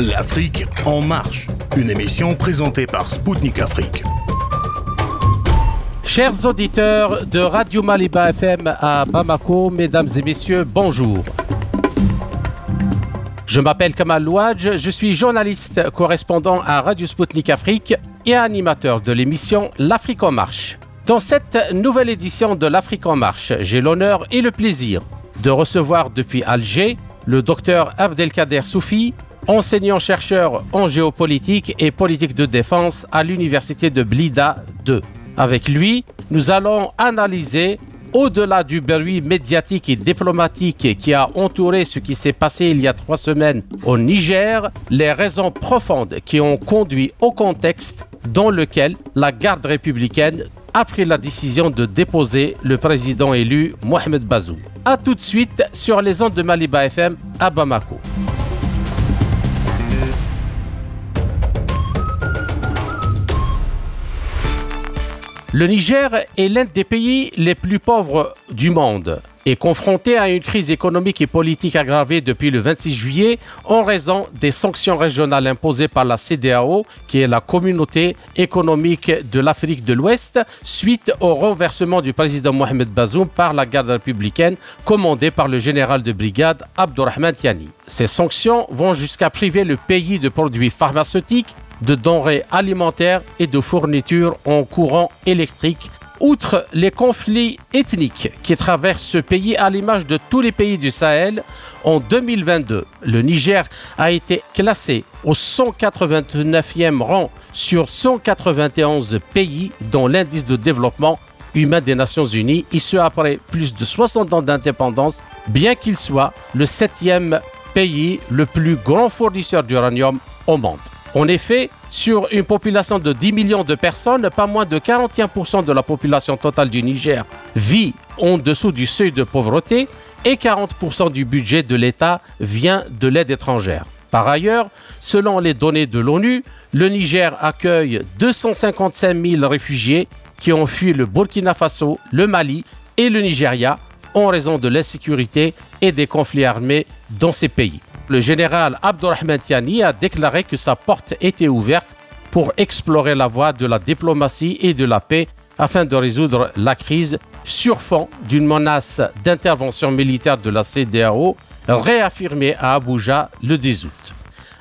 L'Afrique en marche, une émission présentée par Spoutnik Afrique. Chers auditeurs de Radio Maliba FM à Bamako, mesdames et messieurs, bonjour. Je m'appelle Kamal Louadj, je suis journaliste correspondant à Radio Spoutnik Afrique et animateur de l'émission L'Afrique en marche. Dans cette nouvelle édition de l'Afrique en marche, j'ai l'honneur et le plaisir de recevoir depuis Alger le docteur Abdelkader Soufi, enseignant-chercheur en géopolitique et politique de défense à l'université de Blida 2. Avec lui, nous allons analyser, au-delà du bruit médiatique et diplomatique qui a entouré ce qui s'est passé il y a trois semaines au Niger, les raisons profondes qui ont conduit au contexte dans lequel la garde républicaine a pris la décision de déposer le président élu Mohamed Bazoum. A tout de suite sur les ondes de Maliba FM à Bamako. Le Niger est l'un des pays les plus pauvres du monde et confronté à une crise économique et politique aggravée depuis le 26 juillet en raison des sanctions régionales imposées par la CDAO, qui est la communauté économique de l'Afrique de l'Ouest, suite au renversement du président Mohamed Bazoum par la garde républicaine commandée par le général de brigade Abdurrahman Tiani. Ces sanctions vont jusqu'à priver le pays de produits pharmaceutiques de denrées alimentaires et de fournitures en courant électrique. Outre les conflits ethniques qui traversent ce pays à l'image de tous les pays du Sahel, en 2022, le Niger a été classé au 189e rang sur 191 pays dans l'indice de développement humain des Nations Unies, et ce après plus de 60 ans d'indépendance, bien qu'il soit le septième pays le plus grand fournisseur d'uranium au monde. En effet, sur une population de 10 millions de personnes, pas moins de 41% de la population totale du Niger vit en dessous du seuil de pauvreté et 40% du budget de l'État vient de l'aide étrangère. Par ailleurs, selon les données de l'ONU, le Niger accueille 255 000 réfugiés qui ont fui le Burkina Faso, le Mali et le Nigeria en raison de l'insécurité et des conflits armés dans ces pays le général Abdurrahman Tiani a déclaré que sa porte était ouverte pour explorer la voie de la diplomatie et de la paix afin de résoudre la crise sur fond d'une menace d'intervention militaire de la CDAO réaffirmée à Abuja le 10 août.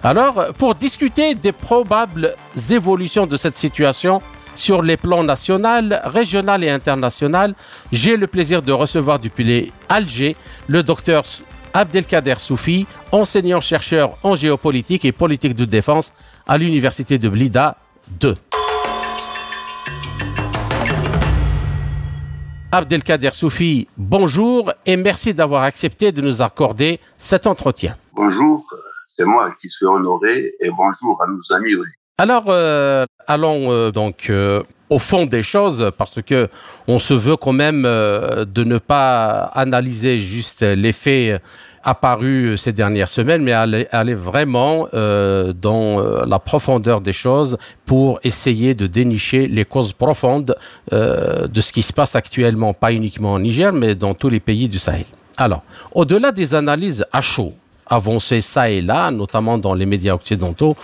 Alors, pour discuter des probables évolutions de cette situation sur les plans national, régional et international, j'ai le plaisir de recevoir depuis Alger le docteur Abdelkader Soufi, enseignant-chercheur en géopolitique et politique de défense à l'université de Blida 2. Abdelkader Soufi, bonjour et merci d'avoir accepté de nous accorder cet entretien. Bonjour, c'est moi qui suis honoré et bonjour à nos amis aussi. Alors, euh, allons euh, donc euh, au fond des choses parce que on se veut quand même de ne pas analyser juste les faits apparus ces dernières semaines, mais aller, aller vraiment dans la profondeur des choses pour essayer de dénicher les causes profondes de ce qui se passe actuellement, pas uniquement en Niger, mais dans tous les pays du Sahel. Alors, au-delà des analyses à chaud, avancé ça et là, notamment dans les médias occidentaux,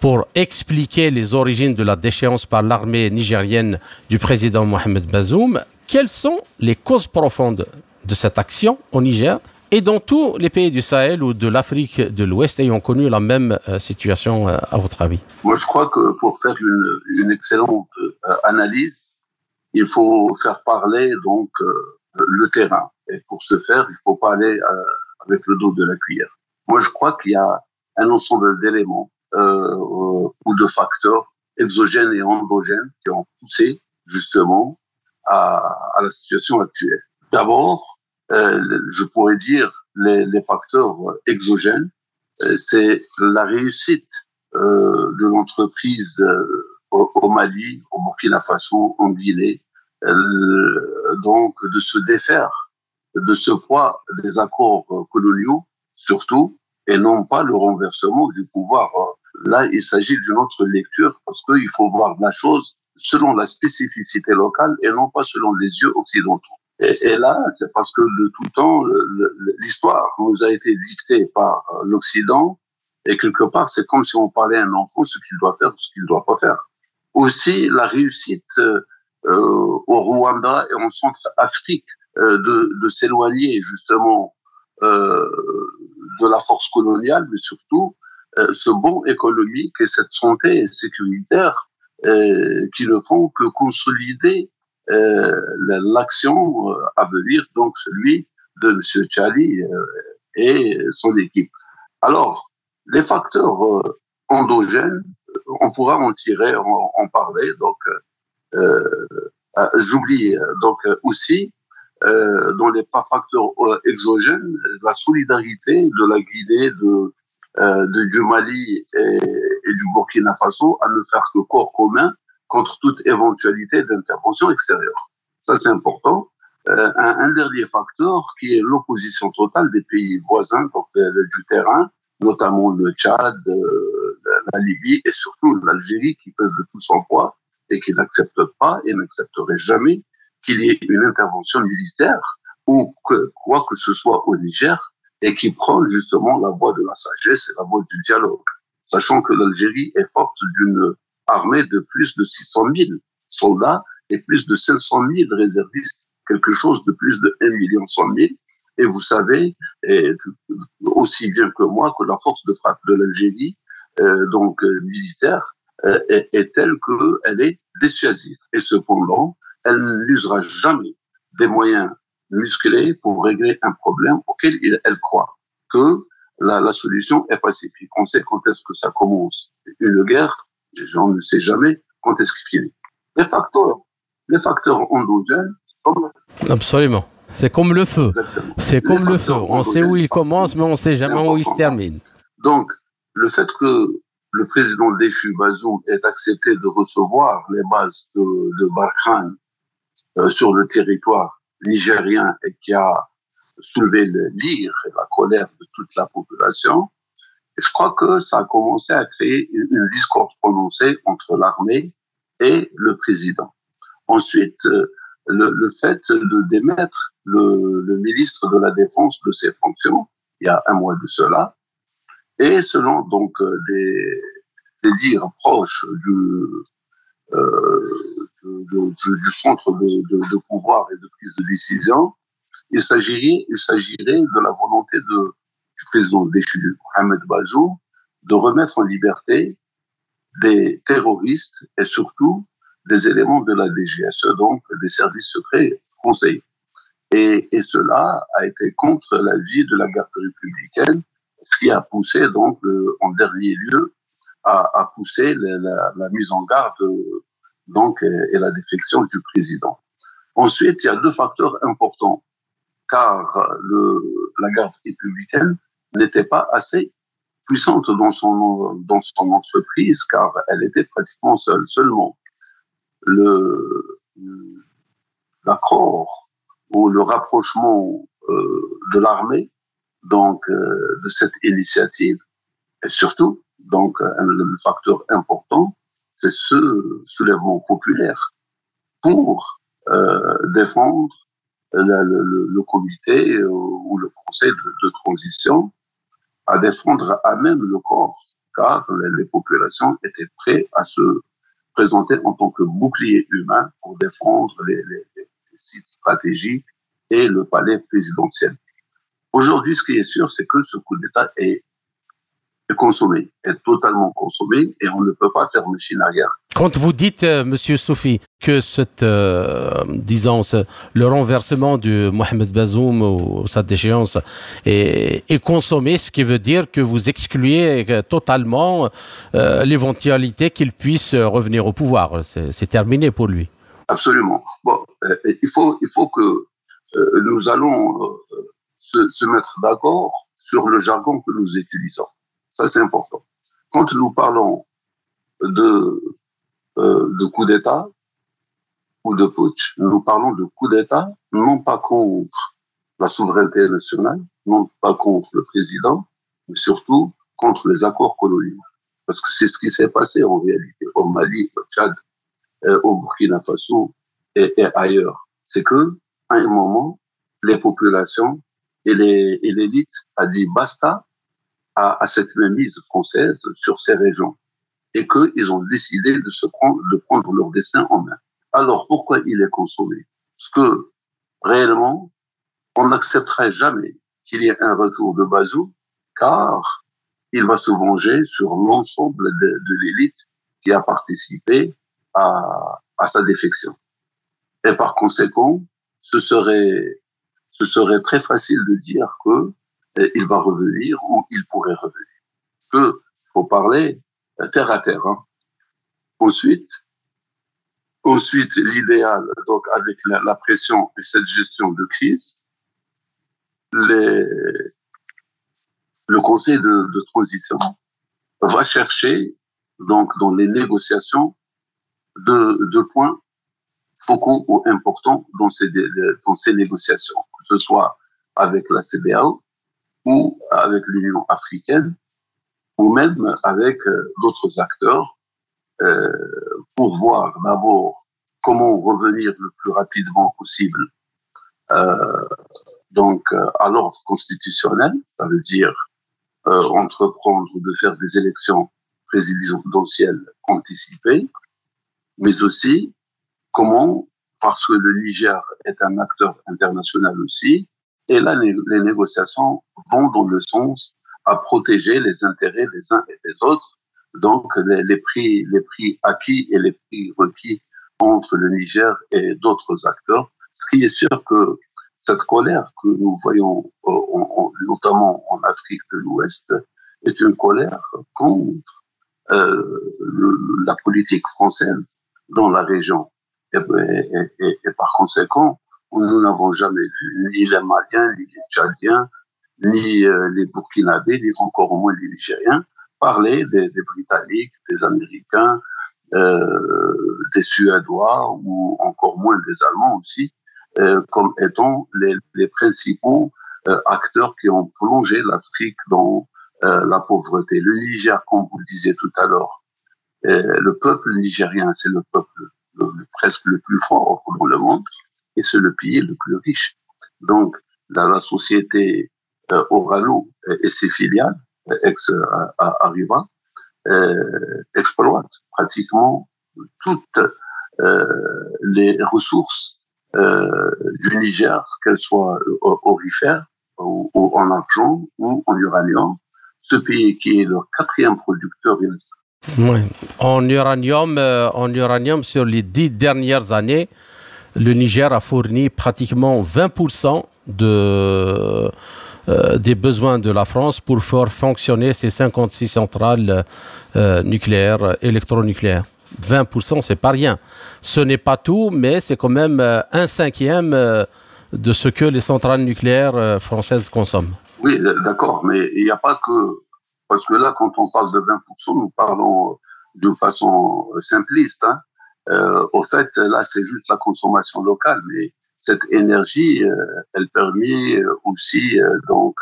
pour expliquer les origines de la déchéance par l'armée nigérienne du président Mohamed Bazoum. Quelles sont les causes profondes de cette action au Niger et dans tous les pays du Sahel ou de l'Afrique de l'Ouest ayant connu la même euh, situation, euh, à votre avis? Moi, je crois que pour faire une, excellente euh, analyse, il faut faire parler donc le terrain. Et pour ce faire, il ne faut pas aller avec le dos de la cuillère. Moi, je crois qu'il y a un ensemble d'éléments euh, ou de facteurs exogènes et endogènes qui ont poussé justement à, à la situation actuelle. D'abord, euh, je pourrais dire les, les facteurs exogènes, euh, c'est la réussite euh, de l'entreprise euh, au, au, Mali, au Burkina Faso, en Guinée, euh, donc de se défaire de ce poids des accords coloniaux surtout, et non pas le renversement du pouvoir. Là, il s'agit d'une autre lecture parce qu'il faut voir la chose selon la spécificité locale et non pas selon les yeux occidentaux. Et, là, c'est parce que de tout temps, l'histoire nous a été dictée par l'Occident Et quelque part, c'est comme si on parlait à un enfant ce qu'il doit faire, ce qu'il ne doit pas faire. Aussi, la réussite euh, au Rwanda et en Centrafrique euh, de, de s'éloigner justement euh, de la force coloniale, mais surtout euh, ce bon économique et cette santé sécuritaire euh, qui ne font que consolider euh, l'action à venir, donc celui de M. Tchali et son équipe. Alors, les facteurs endogènes, on pourra en tirer, en, en parler. Donc, j'oublie donc aussi euh, dans les facteurs exogènes, la solidarité de la Guinée, de euh, du Mali et, du Burkina Faso à ne faire que corps commun contre toute éventualité d'intervention extérieure. Ça, c'est important. Euh, un, un, dernier facteur qui est l'opposition totale des pays voisins donc, euh, du terrain, notamment le Tchad, euh, la Libye et surtout l'Algérie qui pèse de tout son poids et qui n'accepte pas et n'accepterait jamais qu'il y ait une intervention militaire ou que, quoi que ce soit au Niger et qui prend justement la voie de la sagesse et la voie du dialogue, sachant que l'Algérie est forte d'une armée de plus de 600 000 soldats et plus de 500 000 réservistes, quelque chose de plus de 1 million 100 000. Et vous savez et aussi bien que moi que la force de frappe de l'Algérie, euh, donc euh, militaire, euh, est, est, telle qu'elle est dissuasive. Et cependant, elle n'usera jamais des moyens musclée pour régler un problème auquel elle croit que la, la solution est pacifique. On sait quand est-ce que ça commence. Une guerre, on ne sait jamais quand est-ce qu'il finit. Les facteurs, les facteurs endogènes, comme... Absolument. C'est comme le feu. C'est comme le feu. On sait où il commence, mais on ne sait jamais où il se termine. Donc, le fait que le président déchu Bazoum ait accepté de recevoir les bases de, de Barkhane euh, sur le territoire nigérien et qui a soulevé l'ire et la colère de toute la population. Je crois que ça a commencé à créer une, discours prononcé entre l'armée et le président. Ensuite, euh, le, le fait de démettre le, le, ministre de la Défense de ses fonctions, il y a un mois de cela, et selon donc euh, des, des dires proches du, euh, du centre de, pouvoir et de prise de décision, il s'agirait, il s'agirait de la volonté du président déchu, Mohamed Bazoum, de remettre en liberté des terroristes et surtout des éléments de la DGSE, donc des services secrets français. Et, cela a été contre la vie de la garde républicaine, ce qui a poussé donc en dernier lieu à, à pousser la, la, la, mise en garde donc, et la défection du président. Ensuite, il y a deux facteurs importants, car le, la garde républicaine n'était pas assez puissante dans son, dans son entreprise, car elle était pratiquement seule. Seulement, le, l'accord ou le rapprochement euh, de l'armée, donc euh, de cette initiative, et surtout, donc, un, facteur important, c'est ce soulèvement populaire pour euh, défendre le, comité ou le conseil de, transition, à défendre à même le corps, car les, populations étaient prêtes à se présenter en tant que bouclier humain pour défendre les, sites stratégiques et le palais présidentiel. Aujourd'hui, ce qui est sûr, c'est que ce coup d'État est consommé, est totalement consommé et on ne peut pas faire machine arrière. Quand vous dites, euh, Monsieur Soufi, que cette, euh, disons, le renversement de Mohamed Bazoum ou sa déchéance est, est, consommé, ce qui veut dire que vous excluez euh, totalement euh, l'éventualité qu'il puisse revenir au pouvoir. C'est terminé pour lui. Absolument. Bon, il faut, il faut que nous allons se, se mettre d'accord sur le jargon que nous utilisons. Ça, c'est important. Quand nous parlons de, euh, de coup d'État ou de putsch, nous parlons de coup d'État non pas contre la souveraineté nationale, non pas contre le président, mais surtout contre les accords coloniaux. Parce que c'est ce qui s'est passé en réalité au Mali, au Tchad, euh, au Burkina Faso et, et ailleurs. C'est que, à un moment, les populations et l'élite a dit basta, à, à cette mise française sur ces régions et qu'ils ont décidé de se prendre, de prendre leur destin en main. Alors pourquoi il est consommé? Parce que réellement, on n'accepterait jamais qu'il y ait un retour de Bazou, car il va se venger sur l'ensemble de, de l'élite qui a participé à, à sa défection. Et par conséquent, ce serait, ce serait très facile de dire que il va revenir ou il pourrait revenir. Que faut parler terre à terre. Hein. Ensuite, ensuite l'idéal, donc avec la, la, pression et cette gestion de crise, les, le Conseil de, de transition va chercher donc dans les négociations deux points focaux ou importants dans ces, dans négociations, que ce soit avec la CBAO ou avec l'Union africaine ou même avec euh, d'autres acteurs euh, pour voir d'abord comment revenir le plus rapidement possible euh, donc euh, à l'ordre constitutionnel, ça veut dire euh, entreprendre de faire des élections présidentielles anticipées, mais aussi comment, parce que le Niger est un acteur international aussi, et là les, négociations vont dans le sens à protéger les intérêts des uns et des autres. Donc, les, prix, les prix acquis et les prix requis entre le Niger et d'autres acteurs. Ce qui est sûr que cette colère que nous voyons, euh, notamment en Afrique de l'Ouest, est une colère contre euh, la politique française dans la région. Et par conséquent, nous n'avons jamais vu ni les Maliens, ni les Tchadiens, ni euh, les Burkinabés, ni encore moins les Nigériens, parler des, Britanniques, des Américains, euh, des Suédois ou encore moins des Allemands aussi, euh, comme étant les, les principaux euh, acteurs qui ont plongé l'Afrique dans euh, la pauvreté. Le Niger, comme vous le disiez tout à l'heure, euh, le peuple nigérien, c'est le peuple le, presque le plus fort dans le monde et c'est le pays le plus riche. Donc, la société euh, Orano et ses filiales, ex-Arriva, euh, exploitent pratiquement toutes euh, les ressources euh, du Niger, qu'elles soient orifères ou, en argent ou en uranium. Ce pays qui est le quatrième producteur oui. En uranium, en uranium, sur les dix dernières années, le Niger a fourni pratiquement 20% de, euh, des besoins de la France pour faire fonctionner ces 56 centrales euh, nucléaires, électronucléaires. 20%, c'est pas rien. Ce n'est pas tout, mais c'est quand même euh, un cinquième de ce que les centrales nucléaires françaises consomment. Oui, d'accord, mais il n'y a pas que... Parce que là, quand on parle de 20%, nous parlons d'une façon simpliste. Hein. Euh, au fait, là, c'est juste la consommation locale, mais cette énergie, euh, elle permet aussi euh, donc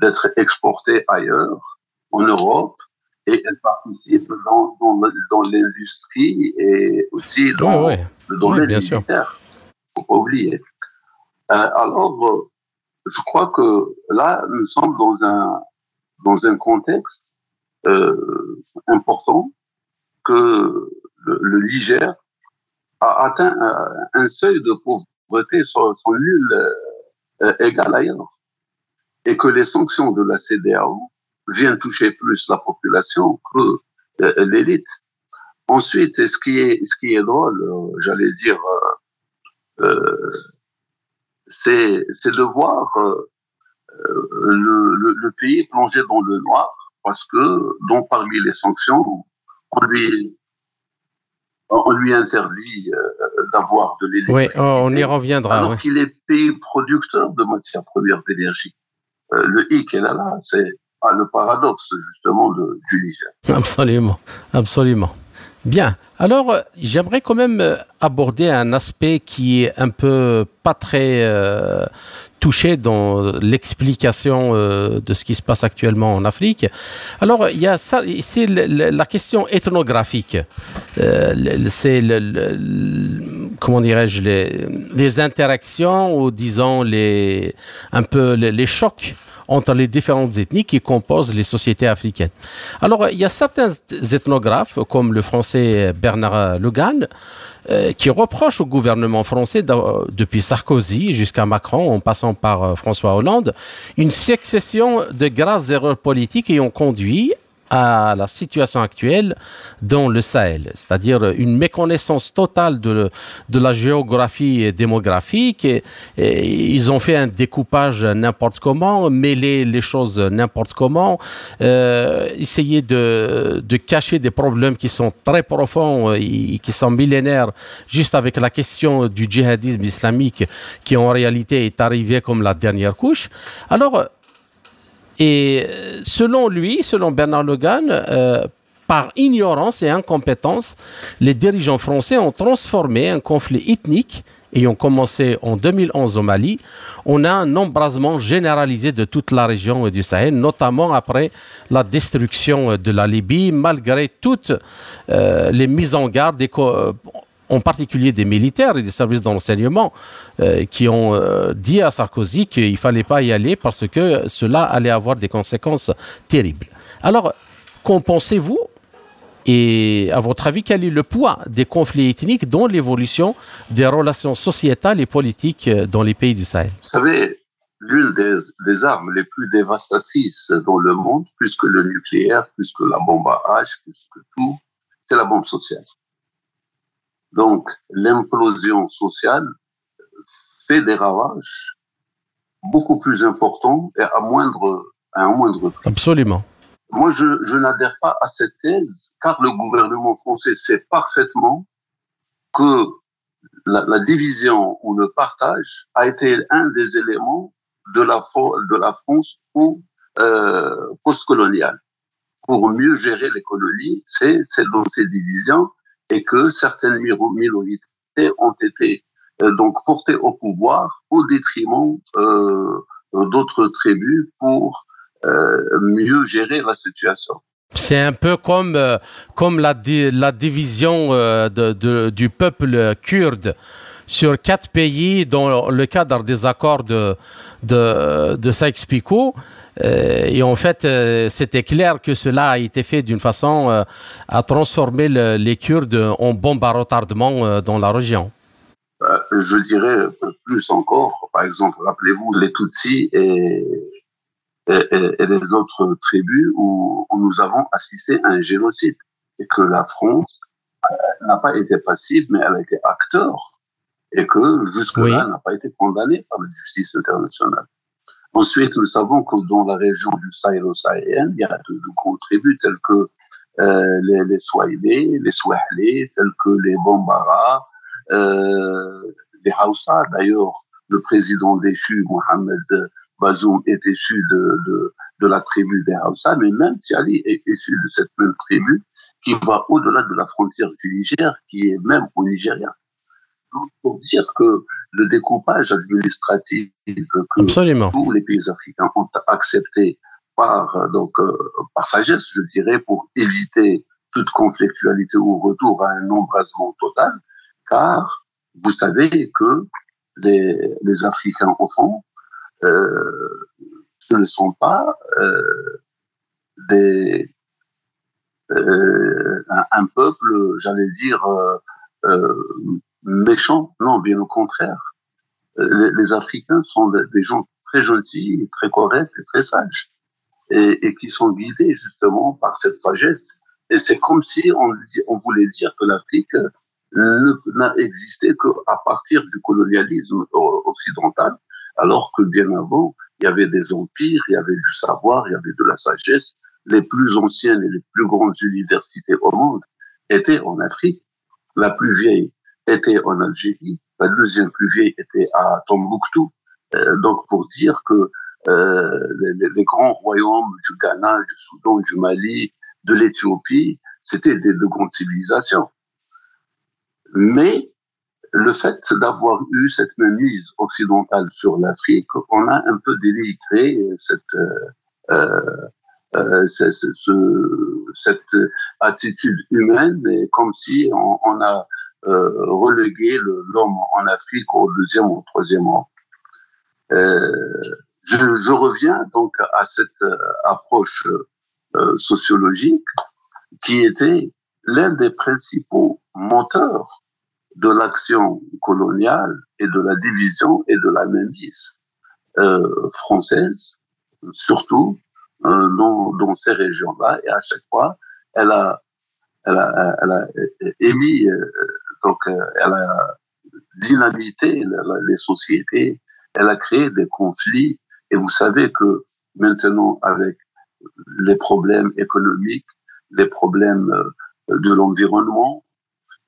d'être exportée ailleurs, en Europe, et elle participe dans, dans, dans l'industrie et aussi dans ouais, ouais. le domaine Oui, bien militaire. Faut pas oublier. Euh, alors, euh, je crois que là, nous sommes dans un dans un contexte euh, important que le, Niger a atteint un, un seuil de pauvreté sans, sans nul euh, égal ailleurs, et que les sanctions de la CDAO viennent toucher plus la population que euh, l'élite. Ensuite, ce qui est ce qui est drôle, euh, j'allais dire, euh, c'est de voir le, le, le pays plongé dans le noir parce que, donc parmi les sanctions, on lui, on lui interdit euh, d'avoir de l'électricité. Oui, on y reviendra. Alors oui. qu'il est pays producteur de matières premières d'énergie. Euh, le hic est là, là, c'est ah, le paradoxe justement de, du Niger. Absolument, absolument. Bien. Alors, euh, j'aimerais quand même aborder un aspect qui est un peu pas très euh, touché dans l'explication euh, de ce qui se passe actuellement en Afrique. Alors, il y a ça, c'est la question ethnographique. Euh, c'est le, comment dirais-je les, les, interactions ou disons les un peu les, les chocs entre les différentes ethnies qui composent les sociétés africaines. Alors, il y a certains ethnographes, comme le français Bernard Legan, euh, qui reprochent au gouvernement français, depuis Sarkozy jusqu'à Macron, en passant par euh, François Hollande, une succession de graves erreurs politiques ayant conduit à la situation actuelle dans le Sahel, c'est-à-dire une méconnaissance totale de, la géographie démographique. Et, ils ont fait un découpage n'importe comment, mêler les choses n'importe comment, euh, essayer de, de, cacher des problèmes qui sont très profonds et qui sont millénaires, juste avec la question du djihadisme islamique qui en réalité est arrivé comme la dernière couche. Alors, et euh, selon lui, selon Bernard Logan, euh, par ignorance et incompétence, les dirigeants français ont transformé un conflit ethnique ayant commencé en 2011 au Mali, on a un embrasement généralisé de toute la région du Sahel, notamment après la destruction de la Libye, malgré toutes euh, les mises en garde en particulier des militaires et des services d'enseignement, euh, qui ont euh, dit à Sarkozy qu'il ne fallait pas y aller parce que cela allait avoir des conséquences terribles. Alors, qu'en pensez-vous? Et à votre avis, quel est le poids des conflits ethniques dans l'évolution des relations sociétales et politiques euh, dans les pays du Sahel? Vous savez, l'une des, armes les plus dévastatrices dans le monde, plus que le nucléaire, plus que la bombe à H, plus que tout, c'est la bombe sociale. Donc, l'implosion sociale fait des ravages beaucoup plus importants et à moindre, à un moindre prix. Absolument. Moi, je, je n'adhère pas à cette thèse, car le gouvernement français sait parfaitement que la, la, division ou le partage a été un des éléments de la, de la France euh, post-coloniale. Pour mieux gérer l'économie, c'est dans ces divisions et que certaines minorités ont été euh, donc portées au pouvoir au détriment euh, d'autres tribus pour euh, mieux gérer la situation. C'est un peu comme, comme la, la division du peuple kurde sur quatre pays dans le cadre des accords de, de, de. Euh, et en fait, euh, c'était clair que cela a été fait d'une façon euh, à transformer le, les Kurdes en bombe à retardement dans la région. Je dirais plus encore, par exemple, rappelez-vous les Tutsis et, et, et, les autres tribus où, où, nous avons assisté à un génocide et que la France n'a pas été passive, mais elle a été acteur et que jusque-là, oui. n'a pas été condamnée par la justice internationale. Ensuite, nous savons que dans la région du Sahel-Sahélien, il y a de, de grandes tribus telles que euh, les, les les Swahili, tels que les Bambara, euh, les Hausa. D'ailleurs, le président déchu, Mohamed Bazoum, est issu de, de, de la tribu des Hausa, mais même Tiali est issu de cette même tribu qui va au-delà de la frontière du Niger, qui est même au Nigeria pour dire que le découpage administratif que Absolument. tous les pays africains ont accepté par, donc, euh, par sagesse, je dirais, pour éviter toute conflictualité ou retour à un embrasement total, car vous savez que les, les Africains, au fond, euh, ce ne sont pas euh, des, euh, un, un, peuple, j'allais dire, euh, euh méchants. Non, bien au contraire. Les, les Africains sont des gens très gentils, très corrects et très sages, et, et qui sont guidés justement par cette sagesse. Et c'est comme si on, on voulait dire que l'Afrique n'a existé qu'à partir du colonialisme occidental, alors que bien avant, il y avait des empires, il y avait du savoir, il y avait de la sagesse. Les plus anciennes et les plus grandes universités au monde étaient en Afrique. La plus vieille était en Algérie, la deuxième plus vieille était à Tombouctou. Euh, donc pour dire que euh, les, grands royaumes du Ghana, du Soudan, du Mali, de l'Éthiopie, c'était des de grandes civilisations. Mais le fait d'avoir eu cette même mise occidentale sur l'Afrique, on a un peu délivré cette, euh, ce, cette attitude humaine, et comme si on, a reléguer l'homme en Afrique au deuxième ou au troisième rang. Euh, je, je, reviens donc à cette euh, approche euh, sociologique qui était l'un des principaux moteurs de l'action coloniale et de la division et de la mainmise euh, française, surtout euh, dans, dans, ces régions-là. Et à chaque fois, elle a, elle a, elle a émis, euh, donc euh, elle a dynamité les sociétés, elle a créé des conflits. Et vous savez que maintenant, avec les problèmes économiques, les problèmes euh, de l'environnement,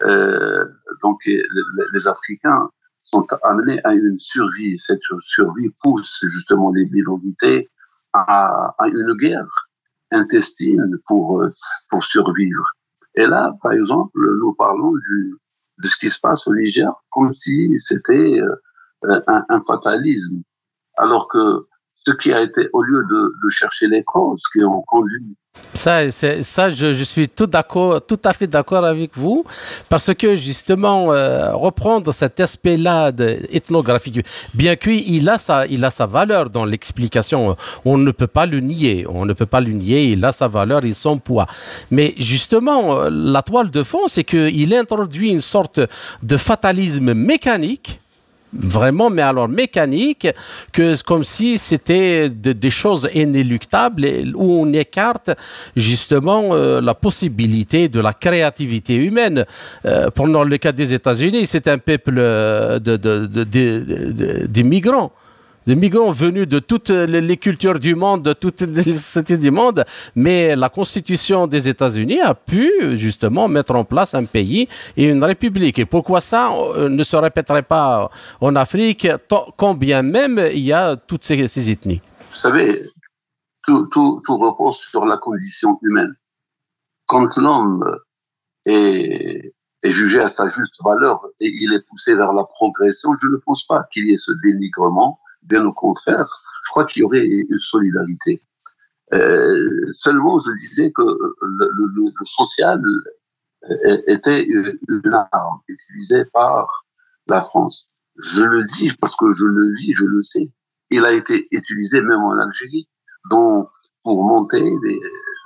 euh, donc les, Africains sont amenés à une survie. Cette survie pousse justement les minorités à, à une guerre intestine pour, euh, pour survivre. Et là, par exemple, nous parlons du, de ce qui se passe au Niger comme si c'était euh, un, un, fatalisme. Alors que ce qui a été, au lieu de, chercher les causes qui ont conduit ça, ça je, suis tout tout à fait d'accord avec vous, parce que justement euh, reprendre cet aspect-là ethnographique, bien qu'il a sa, a sa valeur dans l'explication, on ne peut pas le nier, on ne peut pas le nier, il a sa valeur et son poids. Mais justement, la toile de fond, c'est qu'il introduit une sorte de fatalisme mécanique vraiment, mais alors mécanique, que comme si c'était de, des choses inéluctables où on écarte justement euh, la possibilité de la créativité humaine. Euh, pendant le cas des États-Unis, c'est un peuple euh, de, de, de, migrants des migrants venus de toutes les cultures du monde, de toutes les sociétés du monde, mais la constitution des États-Unis a pu justement mettre en place un pays et une république. Et pourquoi ça euh, ne se répéterait pas en Afrique, quand bien même il y a toutes ces, ces ethnies? Vous savez, tout, tout, tout, repose sur la condition humaine. Quand l'homme est, est jugé à sa juste valeur et il est poussé vers la progression, je ne pense pas qu'il y ait ce dénigrement Bien au contraire, je crois qu'il y aurait une solidarité. Euh, seulement, je disais que le, social était une arme utilisée par la France. Je le dis parce que je le vis, je le sais. Il a été utilisé même en Algérie, donc pour monter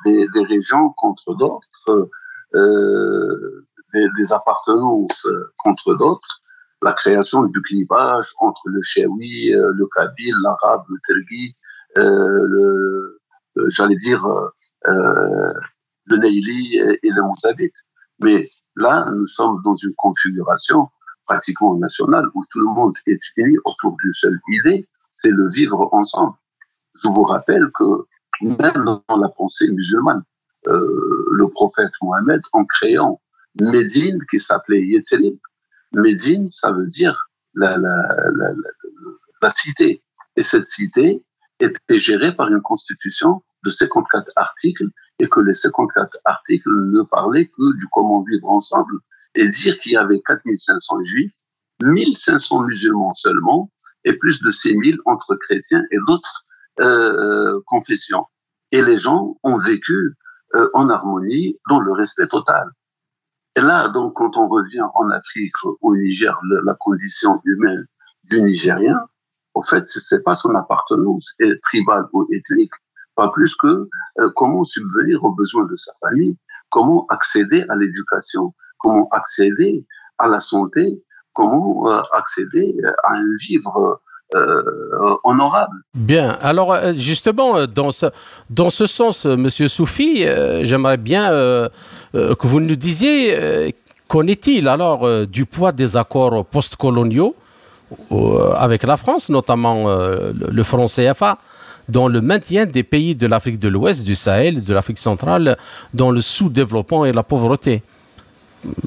des régions contre d'autres, euh, des, des appartenances contre d'autres la création du clivage entre le Chewi, euh, le Kabyle, l'arabe, le Tergi, euh, le, j'allais dire, euh, le Neili et, le Mousabit. Mais là, nous sommes dans une configuration pratiquement nationale où tout le monde est uni autour d'une seule idée, c'est le vivre ensemble. Je vous rappelle que même dans la pensée musulmane, euh, le prophète Mohammed, en créant Médine, qui s'appelait Yetzelim, Médine, ça veut dire la, la, la, la, cité. Et cette cité était gérée par une constitution de 54 articles et que les 54 articles ne parlaient que du comment vivre ensemble et dire qu'il y avait 4500 juifs, 1500 musulmans seulement et plus de 6000 entre chrétiens et d'autres euh, confessions. Et les gens ont vécu euh, en harmonie dans le respect total. Et là, donc, quand on revient en Afrique, au Niger, la condition humaine du Nigérien, en fait, ce n'est pas son appartenance tribale ou ethnique, pas plus que euh, comment subvenir aux besoins de sa famille, comment accéder à l'éducation, comment accéder à la santé, comment euh, accéder à un vivre euh, honorable. Bien. Alors, euh, justement, euh, dans ce, dans ce sens, Monsieur Soufi, j'aimerais bien que vous nous disiez qu'en est-il alors du poids des accords postcoloniaux avec la France, notamment le franc CFA, dans le maintien des pays de l'Afrique de l'Ouest, du Sahel, de l'Afrique centrale, dans le sous-développement et la pauvreté?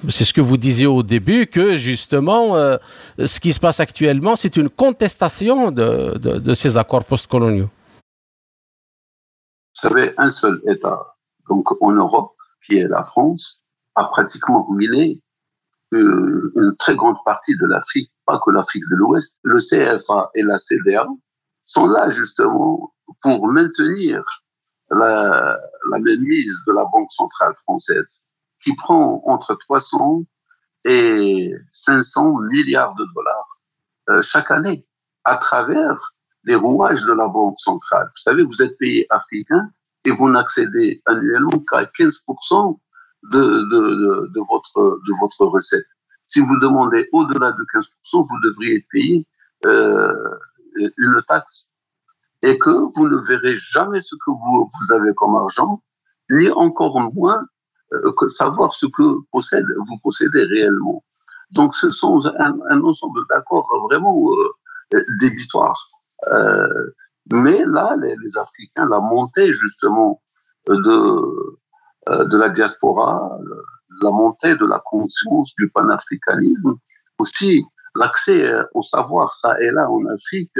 C'est ce que vous disiez au début, que justement, euh, ce qui se passe actuellement, c'est une contestation de, ces accords postcoloniaux. Vous savez, un seul État, donc en Europe, qui est la France, a pratiquement ruiné euh, une très grande partie de l'Afrique, pas que l'Afrique de l'Ouest. Le CFA et la CDA sont là justement pour maintenir la, la de la Banque centrale française qui prend entre 300 et 500 milliards de dollars euh, chaque année à travers les rouages de la Banque centrale. Vous savez, vous êtes payé africain et vous n'accédez annuellement qu'à 15% de, de, votre, de votre recette. Si vous demandez au-delà de 15%, vous devriez payer euh, une taxe et que vous ne verrez jamais ce que vous, vous avez comme argent, ni encore moins savoir ce que vous possédez réellement. Donc ce sont un, ensemble d'accords vraiment euh, débitoires. Euh, mais là, les, Africains, la montée justement de, euh, de la diaspora, la montée de la conscience du panafricanisme, aussi l'accès euh, au savoir, ça et là en Afrique,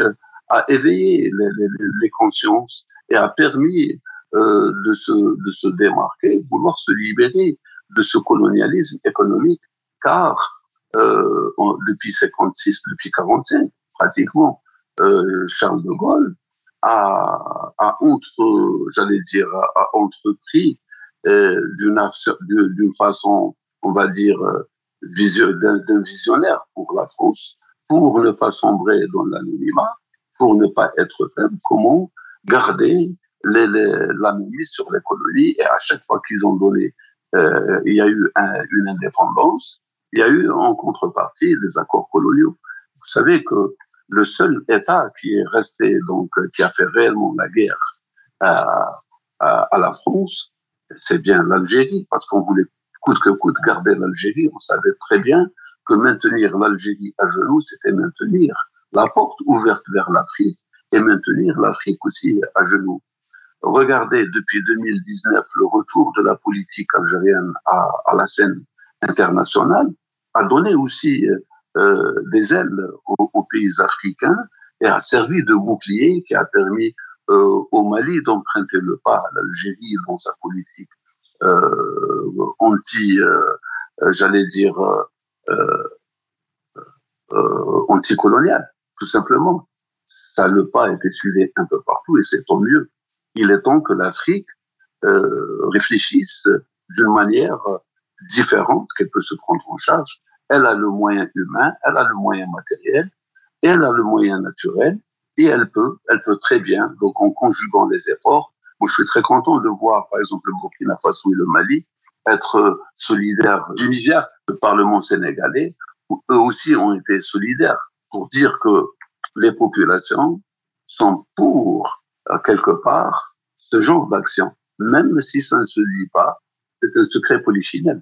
a éveillé les, les consciences et a permis euh, de, se, de se démarquer, vouloir se libérer de ce colonialisme économique, car euh, depuis 56, depuis 45, pratiquement, euh, Charles de Gaulle a, a entre, j'allais dire, a, entrepris euh, d'une façon, on va dire, euh, d'un visionnaire pour la France, pour ne pas sombrer dans l'anonymat, pour ne pas être faible, comment garder les, les, la mise sur les colonies et à chaque fois qu'ils ont donné, euh, il y a eu un, une indépendance, il y a eu en contrepartie des accords coloniaux. Vous savez que le seul État qui est resté, donc, qui a fait réellement la guerre à, à, à la France, c'est bien l'Algérie, parce qu'on voulait coûte que coûte garder l'Algérie. On savait très bien que maintenir l'Algérie à genoux, c'était maintenir la porte ouverte vers l'Afrique et maintenir l'Afrique aussi à genoux. Regardez depuis 2019 le retour de la politique algérienne à, à la scène internationale a donné aussi euh, des ailes aux, aux, pays africains et a servi de bouclier qui a permis euh, au Mali d'emprunter le pas à l'Algérie dans sa politique euh, anti, euh, j'allais dire, euh, anticolonial, tout simplement. Ça le pas a été suivi un peu partout et c'est tant mieux. Il est temps que l'Afrique réfléchisse d'une manière différente, qu'elle peut se prendre en charge. Elle a le moyen humain, elle a le moyen matériel, elle a le moyen naturel, et elle peut, elle peut très bien, donc en conjuguant les efforts, moi, je suis très content de voir, par exemple, le Burkina Faso et le Mali être solidaires du le Parlement sénégalais, eux aussi ont été solidaires pour dire que les populations sont pour, euh, quelque part, ce genre d'action, même si ça ne se dit pas, c'est un secret polichinelle.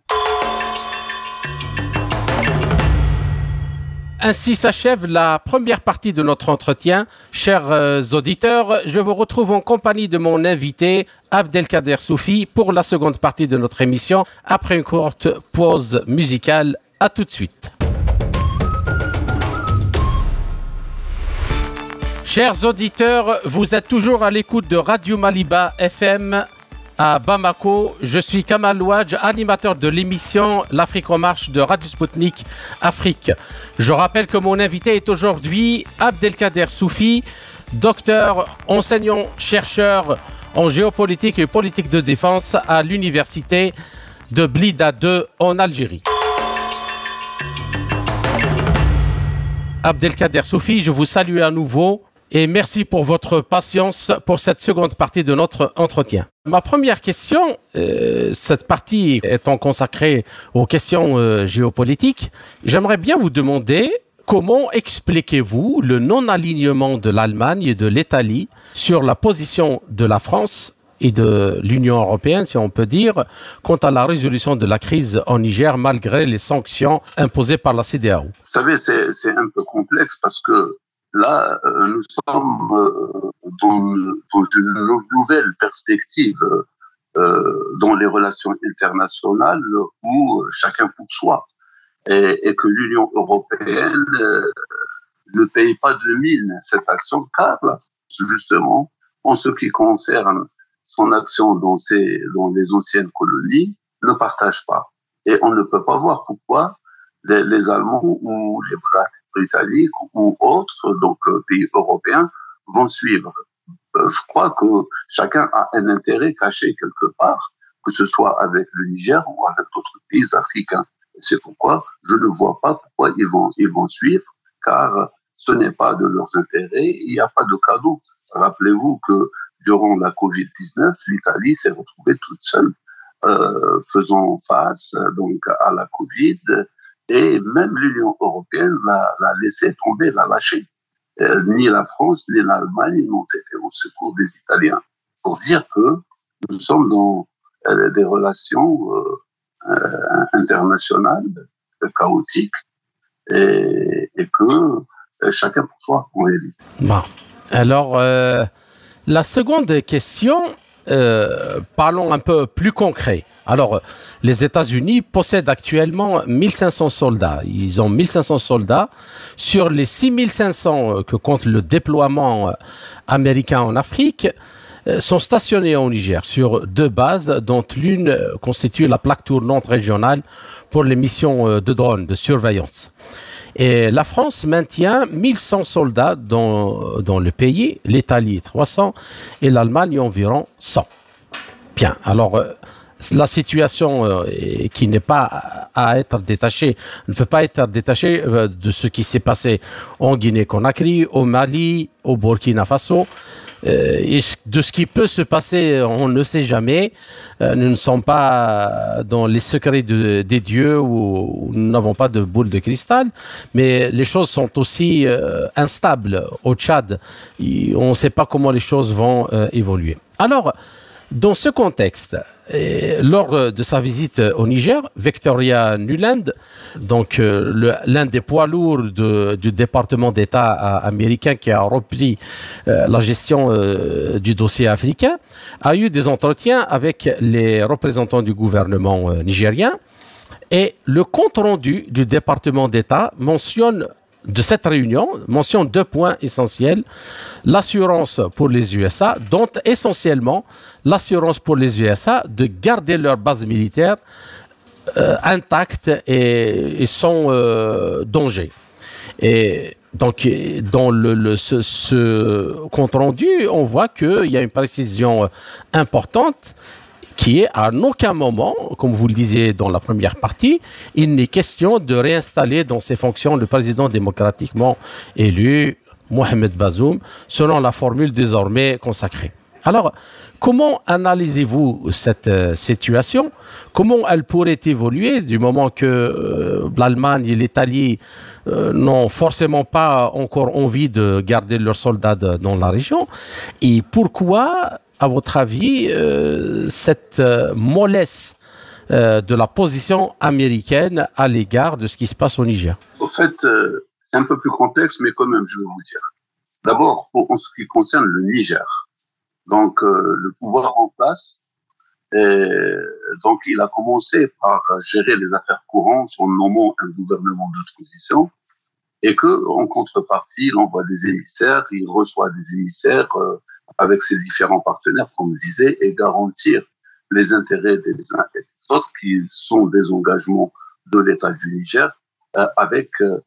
Ainsi s'achève la première partie de notre entretien. Chers euh, auditeurs, je vous retrouve en compagnie de mon invité, Abdelkader Soufi, pour la seconde partie de notre émission, après une courte pause musicale. À tout de suite. Chers auditeurs, vous êtes toujours à l'écoute de Radio Maliba FM à Bamako. Je suis Kamal Ouadj, animateur de l'émission L'Afrique en marche de Radio Sputnik Afrique. Je rappelle que mon invité est aujourd'hui Abdelkader Soufi, docteur, enseignant, chercheur en géopolitique et politique de défense à l'université de Blida 2 en Algérie. Abdelkader Soufi, je vous salue à nouveau et merci pour votre patience pour cette seconde partie de notre entretien. Ma première question, euh, cette partie étant consacrée aux questions euh, géopolitiques, j'aimerais bien vous demander comment expliquez-vous le non-alignement de l'Allemagne et de l'Italie sur la position de la France et de l'Union européenne, si on peut dire, quant à la résolution de la crise en Niger malgré les sanctions imposées par la CDAO Vous savez, c'est un peu complexe parce que Là, euh, nous sommes euh, dans, une nouvelle perspective euh, dans les relations internationales où chacun pour soi et, que l'Union européenne ne paye pas de mine cette action car justement, en ce qui concerne son action dans, ces, dans les anciennes colonies, ne partage pas. Et on ne peut pas voir pourquoi les, les Allemands ou les britanniques ou autres, donc euh, pays européens, vont suivre. Euh, je crois que chacun a un intérêt caché quelque part, que ce soit avec le Niger ou avec d'autres pays africains. C'est pourquoi je ne vois pas pourquoi ils vont, ils vont suivre, car ce n'est pas de leurs intérêts, il n'y a pas de cadeau. Rappelez-vous que durant la Covid-19, l'Italie s'est retrouvée toute seule euh, faisant face donc à la Covid et même l'Union européenne l'a laissé tomber, l'a lâché. Euh, ni la France ni l'Allemagne n'ont été au secours des Italiens. Pour dire que nous sommes dans euh, des relations euh, internationales chaotiques et, que chacun pour soi, on est Bon. Alors, la seconde question, parlons un peu plus concret. Alors, les États-Unis possèdent actuellement 1500 soldats. Ils ont 1500 soldats. Sur les 6500 euh, que compte le déploiement euh, américain en Afrique, euh, sont stationnés au Niger sur deux bases, dont l'une constitue la plaque tournante régionale pour les missions de drones, de surveillance. Et la France maintient 1100 soldats dans, dans le pays, l'Italie 300 et l'Allemagne environ 100. Bien, alors la situation euh, qui n'est pas à être détachée, ne peut pas être détachée euh, de ce qui s'est passé en Guinée-Conakry, au Mali, au Burkina Faso. Euh, et de ce qui peut se passer, on ne sait jamais. nous ne sommes pas dans les secrets de, des dieux ou, nous n'avons pas de boule de cristal, mais les choses sont aussi instables au Tchad. on ne sait pas comment les choses vont évoluer. Alors, dans ce contexte, lors de sa visite au Niger, Victoria Nuland, donc euh, l'un des poids lourds du département d'État américain qui a repris euh, la gestion euh, du dossier africain, a eu des entretiens avec les représentants du gouvernement nigérien. Et le compte rendu du département d'État mentionne de cette réunion mentionne deux points essentiels. L'assurance pour les USA, dont essentiellement l'assurance pour les USA de garder leur base militaire euh, intacte et, sans euh, danger. Et donc, dans le, ce, compte rendu, on voit qu'il y a une précision importante qui est à aucun moment, comme vous le disiez dans la première partie, il n'est question de réinstaller dans ses fonctions le président démocratiquement élu, Mohamed Bazoum, selon la formule désormais consacrée. Alors, comment analysez-vous cette euh, situation? Comment elle pourrait évoluer du moment que euh, l'Allemagne et l'Italie euh, n'ont forcément pas encore envie de garder leurs soldats dans la région? Et pourquoi à votre avis, euh, cette euh, mollesse euh, de la position américaine à l'égard de ce qui se passe au Niger? En fait, c'est un peu plus complexe, mais quand même, je vais vous dire. D'abord, en ce qui concerne le Niger, donc le pouvoir en place, donc il a commencé par gérer les affaires courantes en nommant un gouvernement de transition, et que en contrepartie, il envoie des émissaires, il reçoit des émissaires avec ses différents partenaires, comme je disais, et garantir les intérêts des uns et des autres, qui sont des engagements de l'État du Niger, euh, avec euh,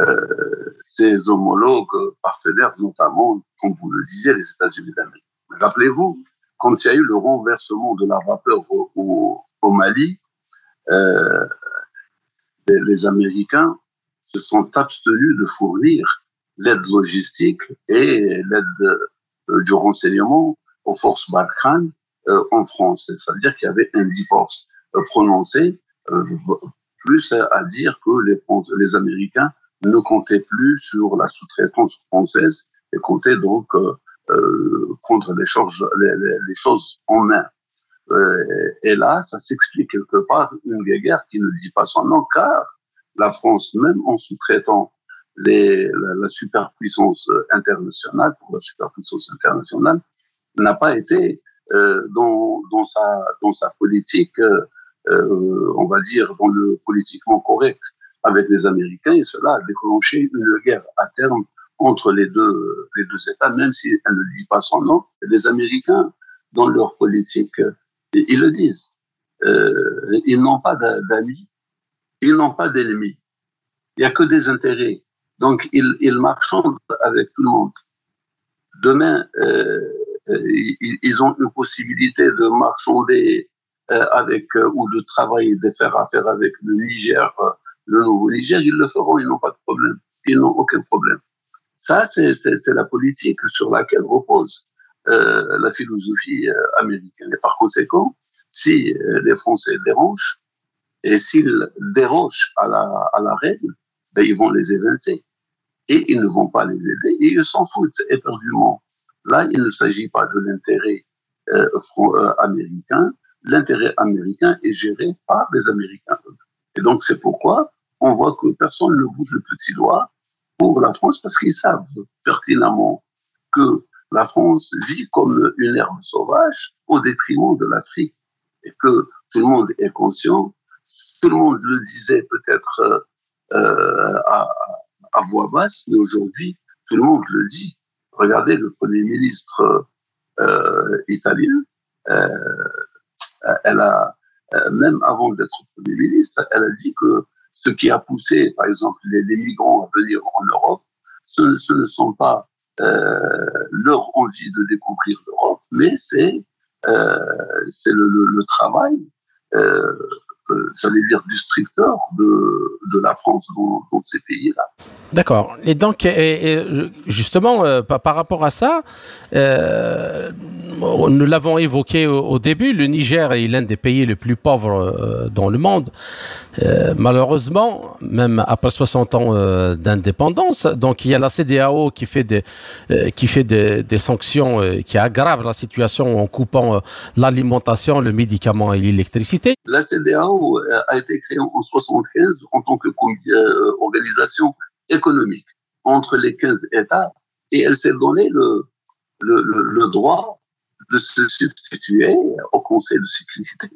euh, ses homologues partenaires, notamment, comme vous le disiez, les États-Unis d'Amérique. Rappelez-vous, quand il y a eu le renversement de la vapeur au, Mali, les, les Américains se sont abstenus de fournir l'aide logistique et l'aide du renseignement aux forces Barkhane euh, en France. C'est-à-dire qu'il y avait un divorce euh, prononcé, plus à dire que les, Américains ne comptaient plus sur la sous-traitance française et comptaient donc euh, prendre les choses, en main. Euh, et là, ça s'explique quelque part une guerre qui ne dit pas son nom, car la France, même en sous-traitant la, superpuissance internationale, pour la superpuissance internationale, n'a pas été euh, dans, dans, sa, dans sa politique, euh, euh, on va dire, dans le politiquement correct avec les Américains, et cela a déclenché une guerre à terme entre les deux, les deux États, même si elle ne dit pas son nom. Les Américains, dans leur politique, ils le disent. Euh, ils n'ont pas d'amis, ils n'ont pas d'ennemis. Il n'y a que des intérêts. Donc, ils marchandent avec tout le monde. Demain, euh, ils, ils, ont une possibilité de marchander euh, avec euh, ou de travailler, de faire affaire avec le Niger, euh, le nouveau Niger, ils le feront, ils n'ont pas de problème. Ils n'ont aucun problème. Ça, c'est la politique sur laquelle repose euh, la philosophie euh, américaine. Et par conséquent, si euh, les Français dérangent, et s'ils dérogent à la, à la règle, ben, ils vont les évincer. Et ils ne vont pas les aider, et ils s'en foutent éperdument. Là, il ne s'agit pas de l'intérêt euh, euh, américain. L'intérêt américain est géré par les Américains. Et donc, c'est pourquoi on voit que personne ne bouge le petit doigt pour la France parce qu'ils savent pertinemment que la France vit comme une herbe sauvage au détriment de l'Afrique et que tout le monde est conscient. Tout le monde le disait peut-être euh, euh à, à, voix basse, mais aujourd'hui, tout le monde le dit. Regardez le Premier ministre euh, italien, euh, elle a, euh, même avant d'être Premier ministre, elle a dit que ce qui a poussé, par exemple, les, les migrants à venir en Europe, ce, ne sont pas leur envie de découvrir l'Europe, mais c'est le, le, travail, j'allais dire, destructeur de, de la France dans, dans ces pays-là. D'accord. Et donc, et, et justement, euh, par, par, rapport à ça, euh, nous l'avons évoqué au, au, début, le Niger est l'un des pays les plus pauvres euh, dans le monde. Euh, malheureusement, même après 60 ans euh, d'indépendance, donc il y a la CDAO qui fait des, euh, qui fait des, des sanctions qui aggravent la situation en coupant l'alimentation, le médicament et l'électricité. La CDAO a été créée en 75 en tant que organisation économique entre les 15 États et elle s'est donné le, droit de se substituer au Conseil de sécurité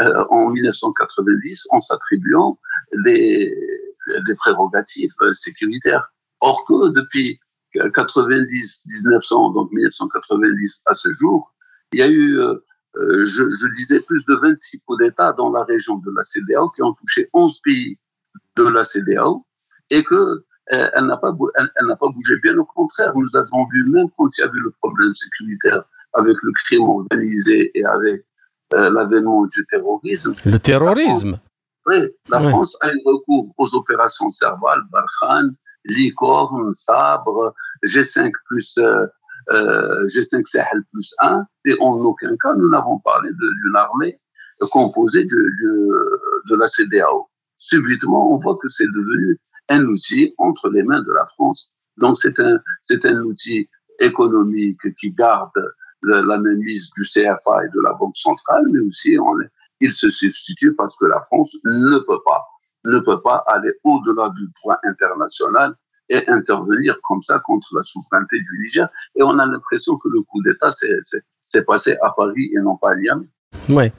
euh, en 1990 en s'attribuant des, prérogatives euh, sécuritaires. Or que depuis 90, 1900, donc 1990 à ce jour, il y a eu, euh, je, je, disais, plus de 26 coups d'État dans la région de la CDAO qui ont touché 11 pays de la CDAO et que euh, elle n'a pas, elle, elle pas bougé. Bien au contraire, nous avons vu, même quand il y avait le problème sécuritaire avec le crime organisé et avec euh, l'avènement du terrorisme. Le terrorisme la France, Oui, la oui. France a eu recours aux opérations Serval, Barkhane, Licorne, Sabre, G5 plus euh, euh, G5 Sahel plus 1, et en aucun cas nous n'avons parlé d'une armée composée de, de, de la CDAO subitement, on voit que c'est devenu un outil entre les mains de la France. Donc, c'est un, un outil économique qui garde le, la mainmise du CFA et de la Banque centrale, mais aussi il se substitue parce que la France ne peut pas, ne peut pas aller au-delà du droit international et intervenir comme ça contre la souveraineté du Niger. Et on a l'impression que le coup d'État s'est passé à Paris et non pas à Niamey. Ouais.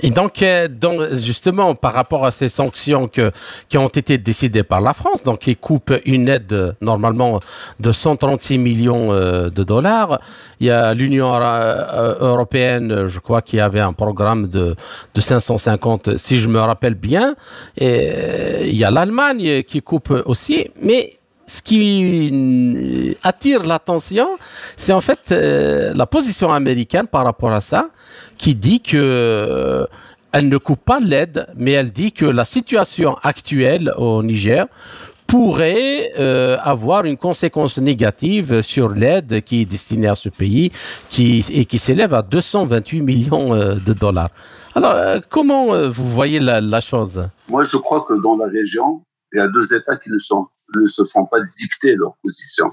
Et donc, euh, donc, justement, par rapport à ces sanctions que, qui ont été décidées par la France, donc qui coupent une aide normalement de 136 millions euh, de dollars, il y a l'Union euh, européenne, je crois, qui avait un programme de, de 550, si je me rappelle bien, et il y a l'Allemagne qui coupe aussi, mais ce qui attire l'attention, c'est en fait euh, la position américaine par rapport à ça, qui dit que euh, elle ne coupe pas l'aide, mais elle dit que la situation actuelle au Niger pourrait euh, avoir une conséquence négative sur l'aide qui est destinée à ce pays qui, et qui s'élève à 228 millions euh, de dollars. Alors, euh, comment vous voyez la chose? Moi, je crois que dans la région, il y a deux États qui ne, se font pas dicter leur position.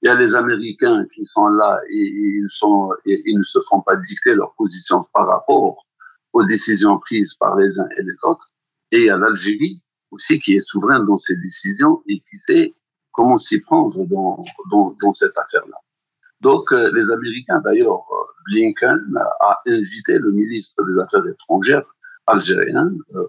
Il y a les Américains qui sont là et ils, ne se font pas dicter leur position par rapport aux décisions prises par les uns et les autres. Et il y a l'Algérie aussi qui est souveraine dans ses décisions et qui sait comment s'y prendre dans, cette affaire-là. Donc, euh, les Américains, d'ailleurs, Blinken a invité le ministre des Affaires étrangères algérien euh, euh,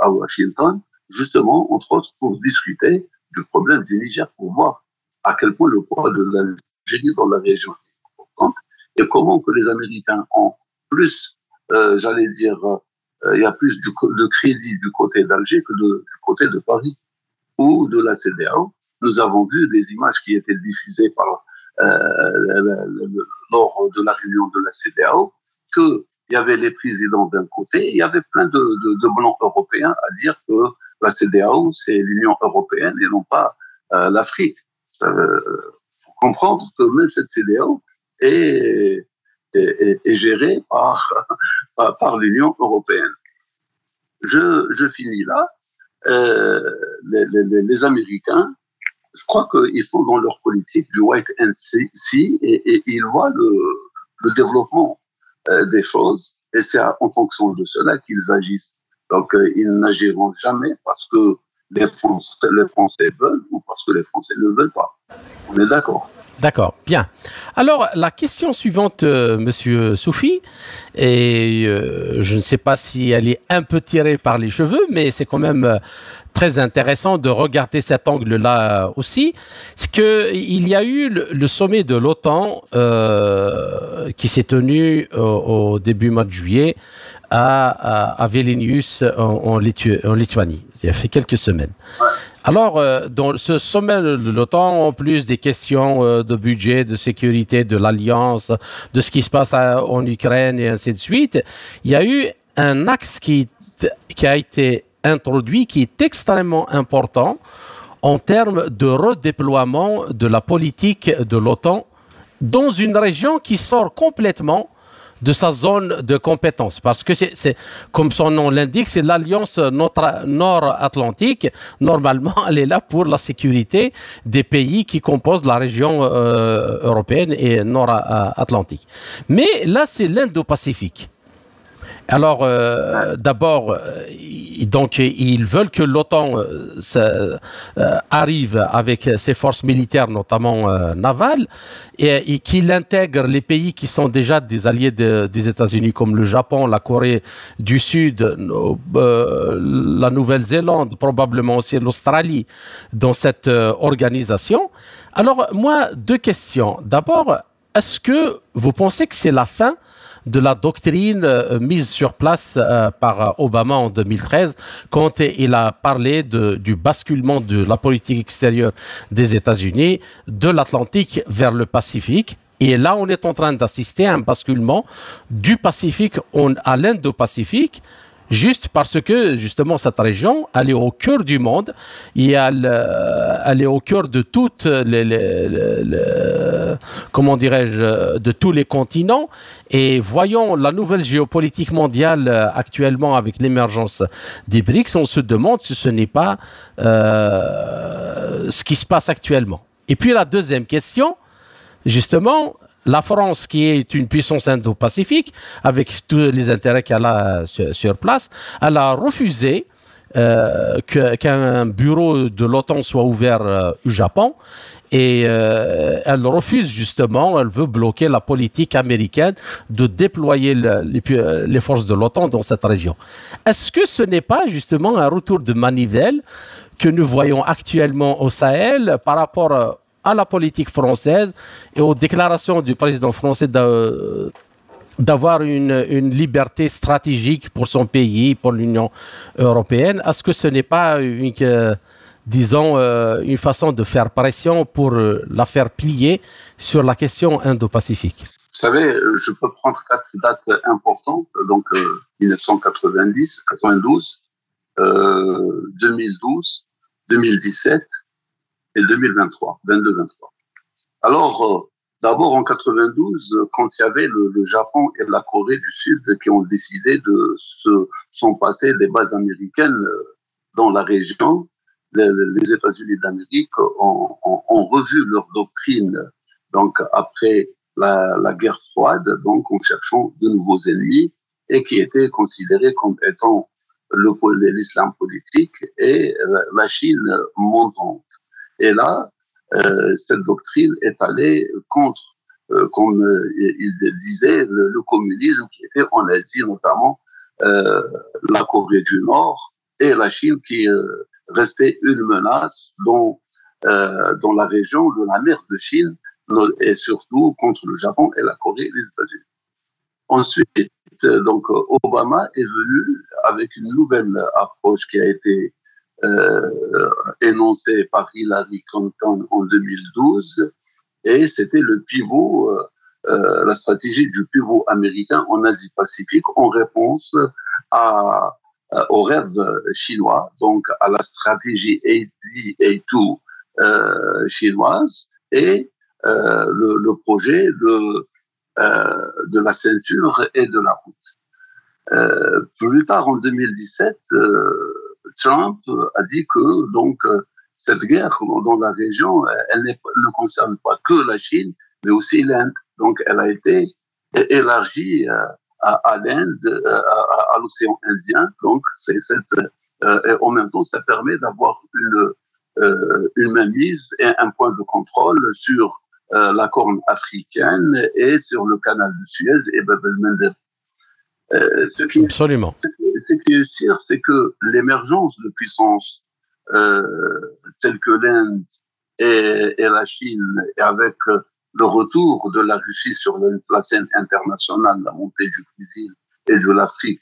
à Washington, justement, entre autres, pour discuter du problème du Niger, pour voir à quel point le poids de l'Algérie dans la région est important et comment que les Américains ont plus, euh, j'allais dire, euh, il y a plus de crédit du côté d'Alger que du côté de Paris ou de la CDAO. Nous avons vu des images qui étaient diffusées par, euh, lors de la réunion de la CDAO que il y avait les présidents d'un côté, il y avait plein de, blancs européens à dire que la CDAO, c'est l'Union européenne et non pas l'Afrique. Il faut comprendre que même cette CDAO est, gérée par, l'Union européenne. Je, finis là. Euh, les, Américains, je crois qu'ils font dans leur politique du white and et, ils voient le, développement euh, des choses et c'est en fonction de cela qu'ils agissent. Donc euh, ils n'agiront jamais parce que les Français, les Français veulent ou parce que les Français ne veulent pas. On est d'accord. D'accord, bien. Alors, la question suivante, euh, Monsieur Soufi, et euh, je ne sais pas si elle est un peu tirée par les cheveux, mais c'est quand même euh, très intéressant de regarder cet angle-là aussi. C'est que il y a eu le, sommet de l'OTAN qui s'est tenu au, début mois de juillet à, Vilnius en, Lituanie. Il y a fait quelques semaines. Alors, euh, dans ce sommet de l'OTAN, en plus des questions euh, de budget, de sécurité, de l'alliance, de ce qui se passe en Ukraine et ainsi de suite, il y a eu un axe qui a été introduit qui est extrêmement important en termes de redéploiement de la politique de l'OTAN dans une région qui sort complètement de sa zone de compétence. Parce que c'est, comme son nom l'indique, c'est l'alliance nord-atlantique. Normalement, elle est là pour la sécurité des pays qui composent la région euh, européenne et nord-atlantique. Mais là, c'est l'Indo-Pacifique. Alors, euh, d'abord, euh, donc ils veulent que l'OTAN euh, arrive avec ses forces militaires, notamment navales, et, qu'il intègre les pays qui sont déjà des alliés des États-Unis, comme le Japon, la Corée du Sud, la Nouvelle-Zélande, probablement aussi l'Australie, dans cette organisation. Alors, moi, deux questions. D'abord, est-ce que vous pensez que c'est la fin de la doctrine euh, mise sur place euh, par Obama en 2013 quand il a parlé du basculement de la politique extérieure des États-Unis de l'Atlantique vers le Pacifique. Et là, on est en train d'assister à un basculement du Pacifique à l'Indo-Pacifique juste parce que justement cette région, elle est au cœur du monde et elle, euh, elle est au cœur de toutes les, les, comment dirais-je, de tous les continents. Et voyons la nouvelle géopolitique mondiale euh, actuellement avec l'émergence des BRICS, on se demande si ce n'est pas euh, ce qui se passe actuellement. Et puis la deuxième question, justement, la France, qui est une puissance indo-pacifique, avec tous les intérêts qu'elle a sur, place, elle a refusé euh, qu'un bureau de l'OTAN soit ouvert euh, au Japon. Et euh, elle refuse justement, elle veut bloquer la politique américaine de déployer les, forces de l'OTAN dans cette région. Est-ce que ce n'est pas justement un retour de manivelle que nous voyons actuellement au Sahel par rapport à la politique française et aux déclarations du président français d'avoir une, liberté stratégique pour son pays, pour l'Union européenne. Est-ce que ce n'est pas une, disons, euh, une façon de faire pression pour euh, la faire plier sur la question indo-pacifique? Vous savez, je peux prendre quatre dates importantes, donc 1990, 92, 2012, 2017 et 2023, 22-23. Alors, euh, d'abord en 92, quand il y avait le, Japon et la Corée du Sud qui ont décidé de se sont passer des bases américaines euh, dans la région, les, États-Unis d'Amérique ont, ont, revu leur doctrine. Donc après la, la, guerre froide, donc en cherchant de nouveaux ennemis et qui étaient considérés comme étant l'islam politique et la Chine montante. Et là, euh, cette doctrine est allée contre, euh, comme euh, il disait, le, communisme qui était en Asie, notamment euh, la Corée du Nord et la Chine qui restait une menace dans, dans la région de la mer de Chine et surtout contre le Japon et la Corée et les États-Unis. Ensuite, donc Obama est venu avec une nouvelle approche qui a été euh, énoncé par Hillary Clinton en 2012, et c'était le pivot, euh, euh, la stratégie du pivot américain en Asie-Pacifique en réponse au rêve chinois, donc à la stratégie AD, A2 chinoise et le, projet de la ceinture et de la route. plus tard, en 2017, Trump a dit que donc cette guerre dans la région, elle ne concerne pas que la Chine, mais aussi l'Inde. Donc, elle a été élargie à, l'Inde, à, l'océan Indien. Donc, c'est cette, euh, et en même temps, ça permet d'avoir une, euh, une mainmise et un point de contrôle sur euh, la corne africaine et sur le canal de Suez et Bab el-Mandeb. Euh, ce qui, Absolument. Ce qui est sûr, c'est que l'émergence de puissances euh, telles que l'Inde et, et, la Chine, et avec le retour de la Russie sur la scène internationale, la montée du Brésil et de l'Afrique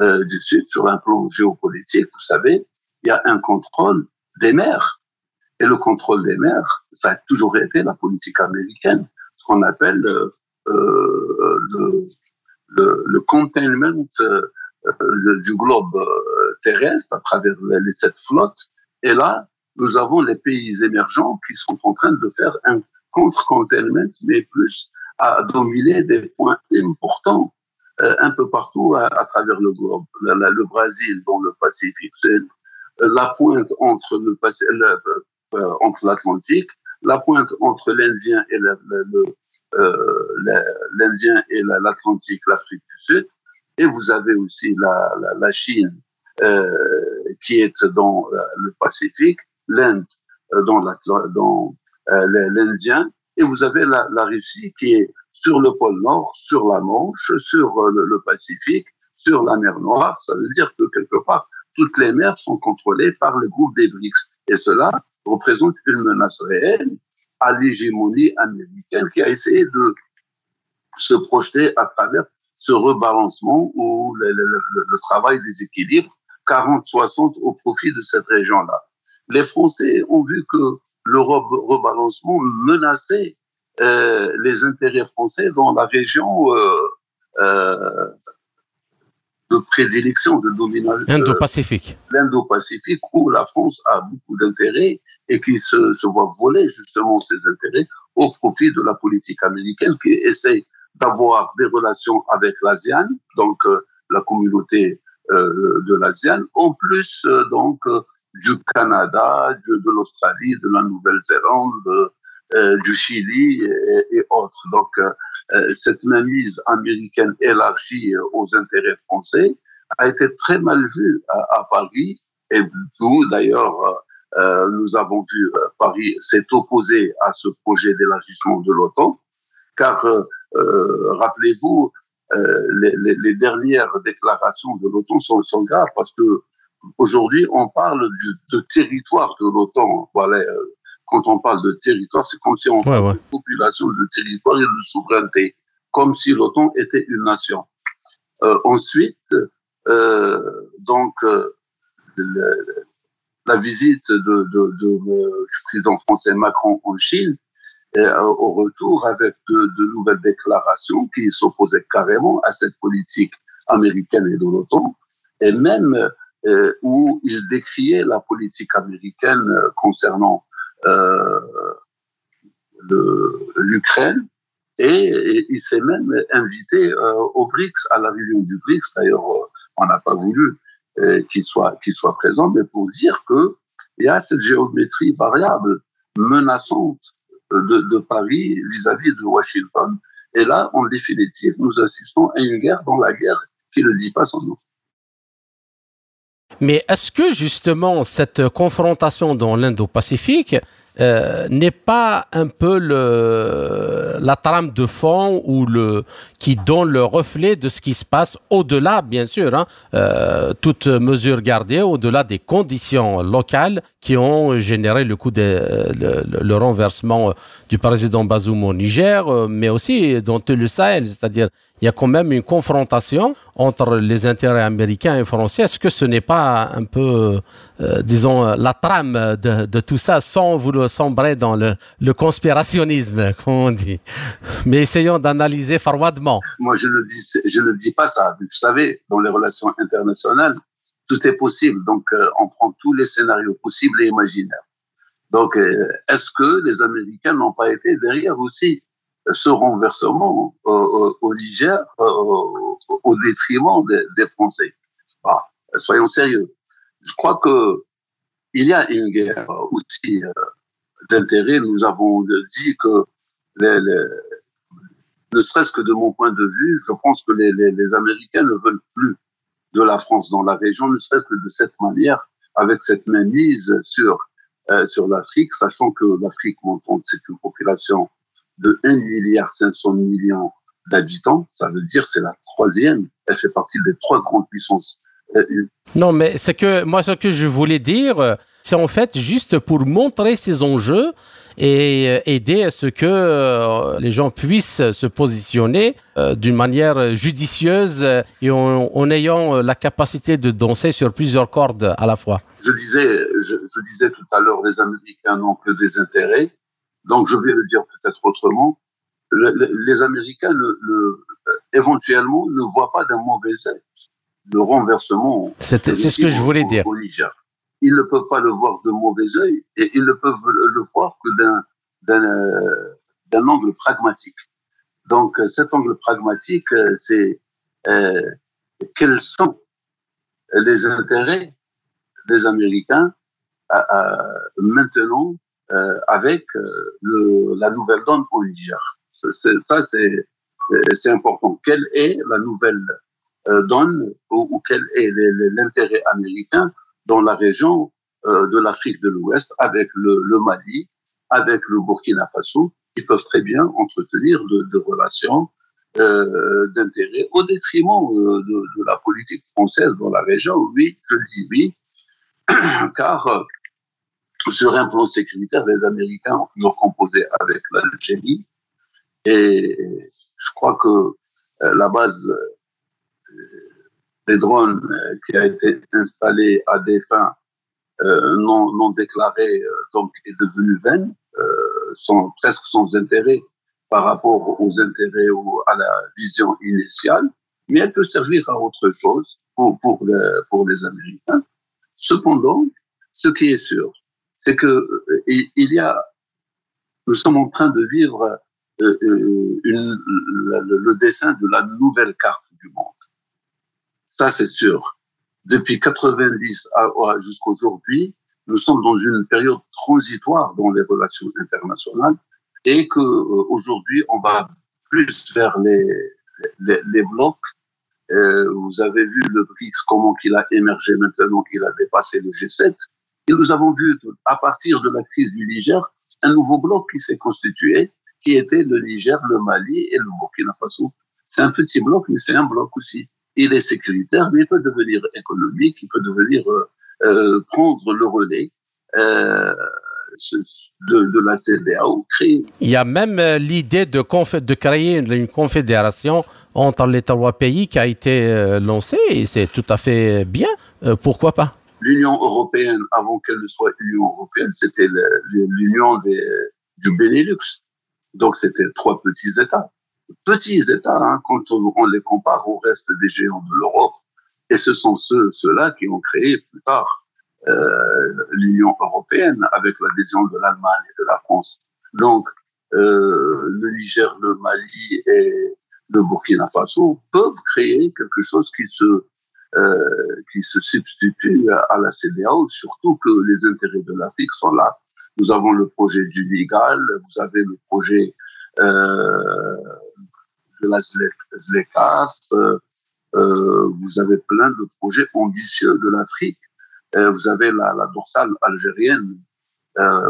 euh, du Sud sur un plan géopolitique, vous savez, il y a un contrôle des mers. Et le contrôle des mers, ça a toujours été la politique américaine, ce qu'on appelle euh, euh le, le, le, containment euh, du globe euh, terrestre à travers les sept flottes. Et là, nous avons les pays émergents qui sont en train de faire un contre-containment, mais plus à dominer des points importants euh, un peu partout à, travers le globe. le Brésil dans le Pacifique, la pointe entre le, euh, l'Atlantique, la pointe entre l'Indien et euh, l'Indien et l'Atlantique, l'Afrique du Sud, et vous avez aussi la, Chine qui est dans le Pacifique, l'Inde dans, euh, l'Indien, et vous avez la, Russie qui est sur le pôle Nord, sur la Manche, sur euh, le, Pacifique, sur la mer Noire. Ça veut dire que quelque part, toutes les mers sont contrôlées par le groupe des BRICS. Et cela représente une menace réelle à l'hégémonie américaine qui a essayé de se projeter à travers ce rebalancement ou le, travail des équilibres 40-60 au profit de cette région-là. Les Français ont vu que le rebalancement menaçait euh, les intérêts français dans la région euh, euh, de prédilection, de domination. Indo-Pacifique. L'Indo-Pacifique, où la France a beaucoup d'intérêts et qui se, se voit voler justement ses intérêts au profit de la politique américaine qui essaie d'avoir des relations avec l'ASEAN, donc la communauté de l'ASEAN, en plus donc du Canada, de l'Australie, de la Nouvelle-Zélande, euh, du Chili et, autres. Donc, euh, cette mainmise américaine élargie aux intérêts français a été très mal vue à, Paris. Et nous, d'ailleurs, euh, nous avons vu Paris s'est opposé à ce projet d'élargissement de l'OTAN, car rappelez-vous, les, les, dernières déclarations de l'OTAN sont, sont graves parce que Aujourd'hui, on parle du, de territoire de l'OTAN. Voilà, euh, quand on parle de territoire, c'est comme si on parle de population, de territoire et de souveraineté, comme si l'OTAN était une nation. Euh, ensuite, euh, donc, euh, le, la visite de, de, de, du président français Macron en Chine, et, au retour avec de, nouvelles déclarations qui s'opposaient carrément à cette politique américaine et de l'OTAN, et même où il décriait la politique américaine concernant l'Ukraine. Et, il s'est même invité au BRICS, à la réunion du BRICS. D'ailleurs, on n'a pas voulu qu'il soit, qu'il soit présent, mais pour dire qu'il y a cette géométrie variable menaçante de, Paris vis-à-vis -vis de Washington. Et là, en définitive, nous assistons à une guerre dans la guerre qui ne dit pas son nom. Mais est-ce que justement cette confrontation dans l'Indo-Pacifique euh, n'est pas un peu le, la trame de fond ou le qui donne le reflet de ce qui se passe au-delà, bien sûr, hein, euh, toute mesure gardée, au-delà des conditions locales qui ont généré le coup de le, le, renversement du président Bazoum au Niger, euh, mais aussi dans tout le Sahel, c'est-à-dire il y a quand même une confrontation entre les intérêts américains et français. Est-ce que ce n'est pas un peu, euh, disons, la trame de, tout ça sans vouloir sombrer dans le, conspirationnisme, comme on dit Mais essayons d'analyser froidement. Moi, je ne dis, dis pas ça. Vous savez, dans les relations internationales, tout est possible. Donc, euh, on prend tous les scénarios possibles et imaginaires. Donc, est-ce que les Américains n'ont pas été derrière aussi ce renversement au Niger au détriment des, Français? Bah, Soyons sérieux. Je crois que il y a une guerre aussi d'intérêt. Nous avons dit que ne serait-ce que de mon point de vue, je pense que les, Américains ne veulent plus de la France dans la région, ne serait-ce que de cette manière, avec cette mainmise sur, euh, sur l'Afrique, sachant que l'Afrique, c'est une population de 1 milliard 500 millions d'habitants, ça veut dire c'est la troisième, elle fait partie des trois grandes puissances. Euh, non, mais c'est que moi, ce que je voulais dire, c'est en fait juste pour montrer ces enjeux et euh, aider à ce que euh, les gens puissent se positionner d'une manière judicieuse et en, ayant la capacité de danser sur plusieurs cordes à la fois. Je disais, je, disais tout à l'heure, les Américains n'ont que des intérêts. Donc je vais le dire peut-être autrement. les Américains, éventuellement, ne voient pas d'un mauvais œil le renversement. C'est ce que je voulais dire ils ne peuvent pas le voir de mauvais œil et ils ne peuvent le voir que d'un angle pragmatique. Donc cet angle pragmatique, c'est euh, quels sont les intérêts des Américains maintenant euh, avec euh, le, la nouvelle donne au Niger. Ça, c'est important. Quelle est la nouvelle donne ou, quel est l'intérêt américain dans la région euh, de l'Afrique de l'Ouest avec le, Mali, avec le Burkina Faso, qui peuvent très bien entretenir de, relations euh, d'intérêt au détriment euh, de, de, la politique française dans la région. Oui, je dis oui, car euh, sur un plan sécuritaire, les Américains ont toujours composé avec l'Algérie et je crois que la base des drones euh, qui a été installé à des fins euh, non, déclarées, euh, donc est devenu vaine, sont presque sans intérêt par rapport aux intérêts ou à la vision initiale, mais elle peut servir à autre chose pour, pour, les Américains. Cependant, ce qui est sûr, c'est que y a, nous sommes en train de vivre le dessin de la nouvelle carte du monde. Ça, c'est sûr. Depuis 90 jusqu'à aujourd'hui, nous sommes dans une période transitoire dans les relations internationales et que euh, aujourd'hui, on va plus vers les, les, blocs. Euh, vous avez vu le BRICS, comment qu'il a émergé maintenant qu'il a dépassé le G7. Et nous avons vu, à partir de la crise du Niger, un nouveau bloc qui s'est constitué, qui était le Niger, le Mali et le Burkina Faso. C'est un petit bloc, mais c'est un bloc aussi il est sécuritaire, mais il peut devenir économique, il peut devenir euh, euh prendre le relais. Euh, de, de, la CDAO créer. Il y a même euh, l'idée de, de créer une, confédération entre les trois pays qui a été lancée et c'est tout à fait bien. pourquoi pas? L'Union européenne, avant qu'elle ne soit Union européenne, c'était l'Union du Benelux. Donc c'était trois petits États petits États hein, quand on, les compare au reste des géants de l'Europe. Et ce sont ceux, ceux-là qui ont créé plus tard euh, l'Union européenne avec l'adhésion de l'Allemagne et de la France. Donc, euh, le Niger, le Mali et le Burkina Faso peuvent créer quelque chose qui se euh, qui se substitue à la CDAO, surtout que les intérêts de l'Afrique sont là. Nous avons le projet du Nigal, vous avez le projet de la ZLECAF, euh, euh, vous avez plein de projets ambitieux de l'Afrique. vous avez la, dorsale algérienne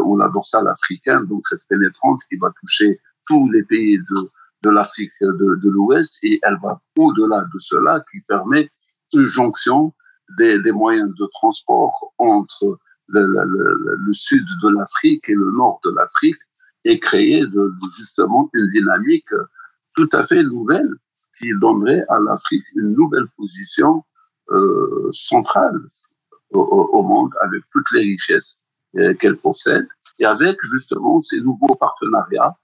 ou la dorsale africaine, donc cette pénétrante qui va toucher tous les pays de, de l'Afrique de, de l'Ouest et elle va au-delà de cela qui permet une jonction des, des moyens de transport entre le sud de l'Afrique et le nord de l'Afrique et créer justement une dynamique tout à fait nouvelle qui donnerait à l'Afrique une nouvelle position euh, centrale au, monde avec toutes les richesses euh, qu'elle possède. Et avec justement ces nouveaux partenariats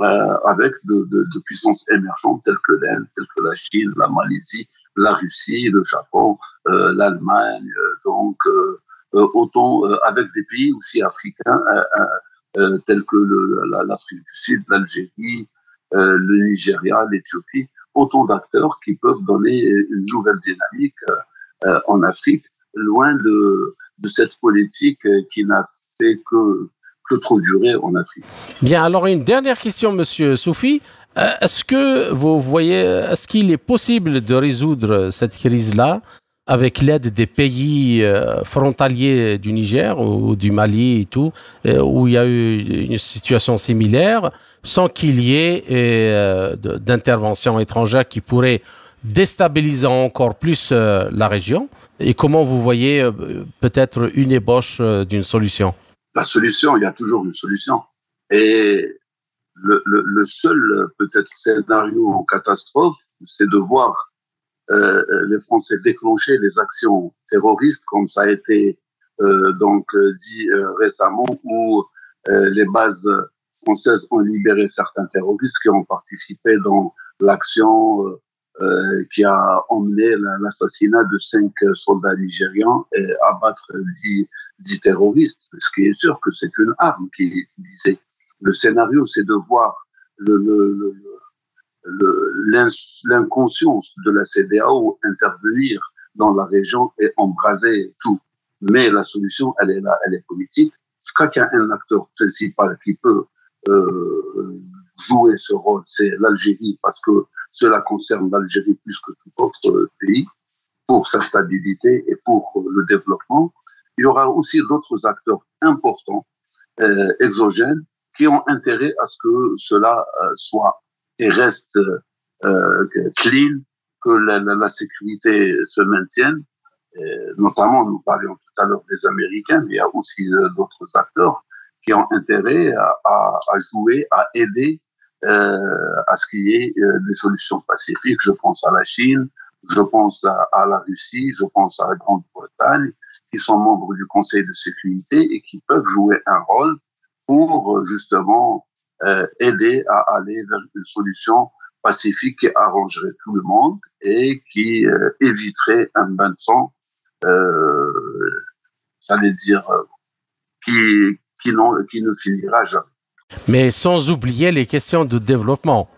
euh, avec de, de, puissances émergentes telles que l'Inde, telles que la Chine, la Malaisie, la Russie, le Japon, euh, l'Allemagne, donc autant avec des pays aussi africains tels que l'Afrique du Sud, l'Algérie, le Nigeria, l'Éthiopie, autant d'acteurs qui peuvent donner une nouvelle dynamique en Afrique, loin de, de cette politique qui n'a fait que que trop durer en Afrique. Bien, alors une dernière question, Monsieur Soufi. Euh, est-ce que vous voyez, est-ce qu'il est possible de résoudre cette crise-là? Avec l'aide des pays euh, frontaliers du Niger ou du Mali et tout, euh, où il y a eu une situation similaire, sans qu'il y ait d'intervention étrangère qui pourrait déstabiliser encore plus la région Et comment vous voyez peut-être une ébauche d'une solution? La solution, il y a toujours une solution. Et le, seul peut-être scénario catastrophe, c'est de voir euh, les Français déclencher les actions terroristes, comme ça a été euh, donc dit euh, récemment, où euh, les bases françaises ont libéré certains terroristes qui ont participé dans l'action euh, euh, qui a emmené l'assassinat de cinq soldats nigérians et abattre dix, dix terroristes. Ce qui est sûr que c'est une arme qui est utilisée. Le scénario, c'est de voir l'inconscience de la CDAO intervenir dans la région et embraser tout. Mais la solution, elle est là, elle est politique. Quand il y a un acteur principal qui peut euh, jouer ce rôle, c'est l'Algérie, parce que cela concerne l'Algérie plus que tout autre pays pour sa stabilité et pour le développement. Il y aura aussi d'autres acteurs importants, euh, exogènes, qui ont intérêt à ce que cela euh, soit et reste euh, clean, que la, la, la, sécurité se maintienne. Et notamment, nous parlions tout à l'heure des Américains, mais il y a aussi euh, d'autres acteurs qui ont intérêt à, à, à jouer, à aider euh, à ce qu'il y ait euh, des solutions pacifiques. Je pense à la Chine, je pense à, à la Russie, je pense à la Grande-Bretagne, qui sont membres du Conseil de sécurité et qui peuvent jouer un rôle pour justement euh, aider à aller vers une solution pacifique qui arrangerait tout le monde et qui euh, éviterait un bain de sang, euh, j'allais dire, qui, qui, qui ne finira jamais. Mais sans oublier les questions de développement.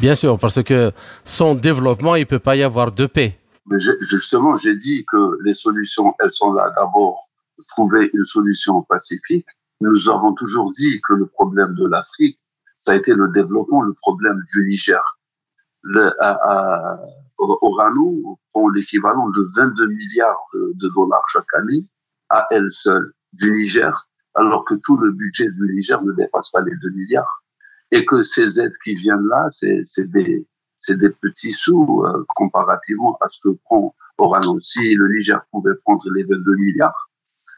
Bien sûr, parce que sans développement, il ne peut pas y avoir de paix. Mais justement, j'ai dit que les solutions, elles sont là. D'abord, trouver une solution pacifique. Nous avons toujours dit que le problème de l'Afrique, ça a été le développement, le problème du Niger. Le, Orano prend l'équivalent de 22 milliards de, de dollars chaque année à elle seule du Niger alors que tout le budget du Niger ne dépasse pas les 2 milliards. Et que ces aides qui viennent là, c'est des, des petits sous euh, comparativement à ce que prend Orano. Si le Niger pouvait prendre les 22 milliards,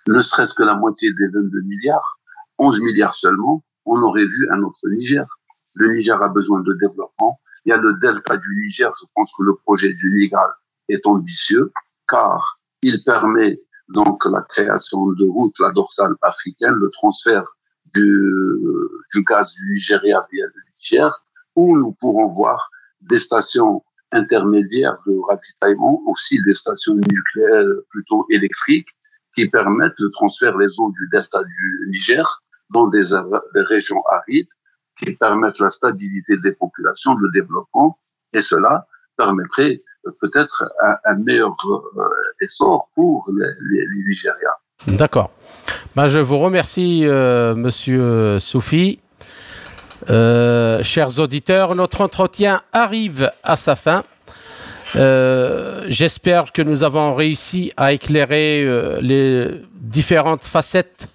ne serait-ce que la moitié des 22 milliards, 11 milliards seulement, on aurait vu un autre Niger. Le Niger a besoin de développement. Il y a le delta du Niger. Je pense que le projet du Niger est ambitieux car il permet donc la création de routes, la dorsale africaine, le transfert du, du gaz du Nigeria via le Niger, où nous pourrons voir des stations intermédiaires de ravitaillement, aussi des stations nucléaires plutôt électriques, qui permettent le transfert des eaux du delta du Niger dans des, régions arides, qui permettent la stabilité des populations, le développement, et cela permettrait peut-être un, meilleur euh, essor pour les, les, Nigériens. D'accord. Ben, je vous remercie, euh, Monsieur Soufi. Euh, chers auditeurs, notre entretien arrive à sa fin. Euh, J'espère que nous avons réussi à éclairer les différentes facettes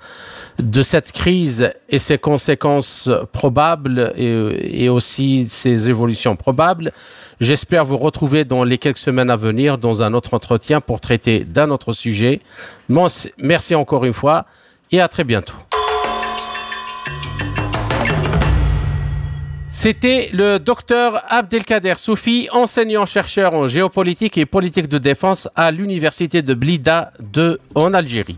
de cette crise et ses conséquences probables et, aussi ses évolutions probables. J'espère vous retrouver dans les quelques semaines à venir dans un autre entretien pour traiter d'un autre sujet. Merci encore une fois et à très bientôt. C'était le docteur Abdelkader Soufi, enseignant-chercheur en géopolitique et politique de défense à l'université de Blida de, en Algérie.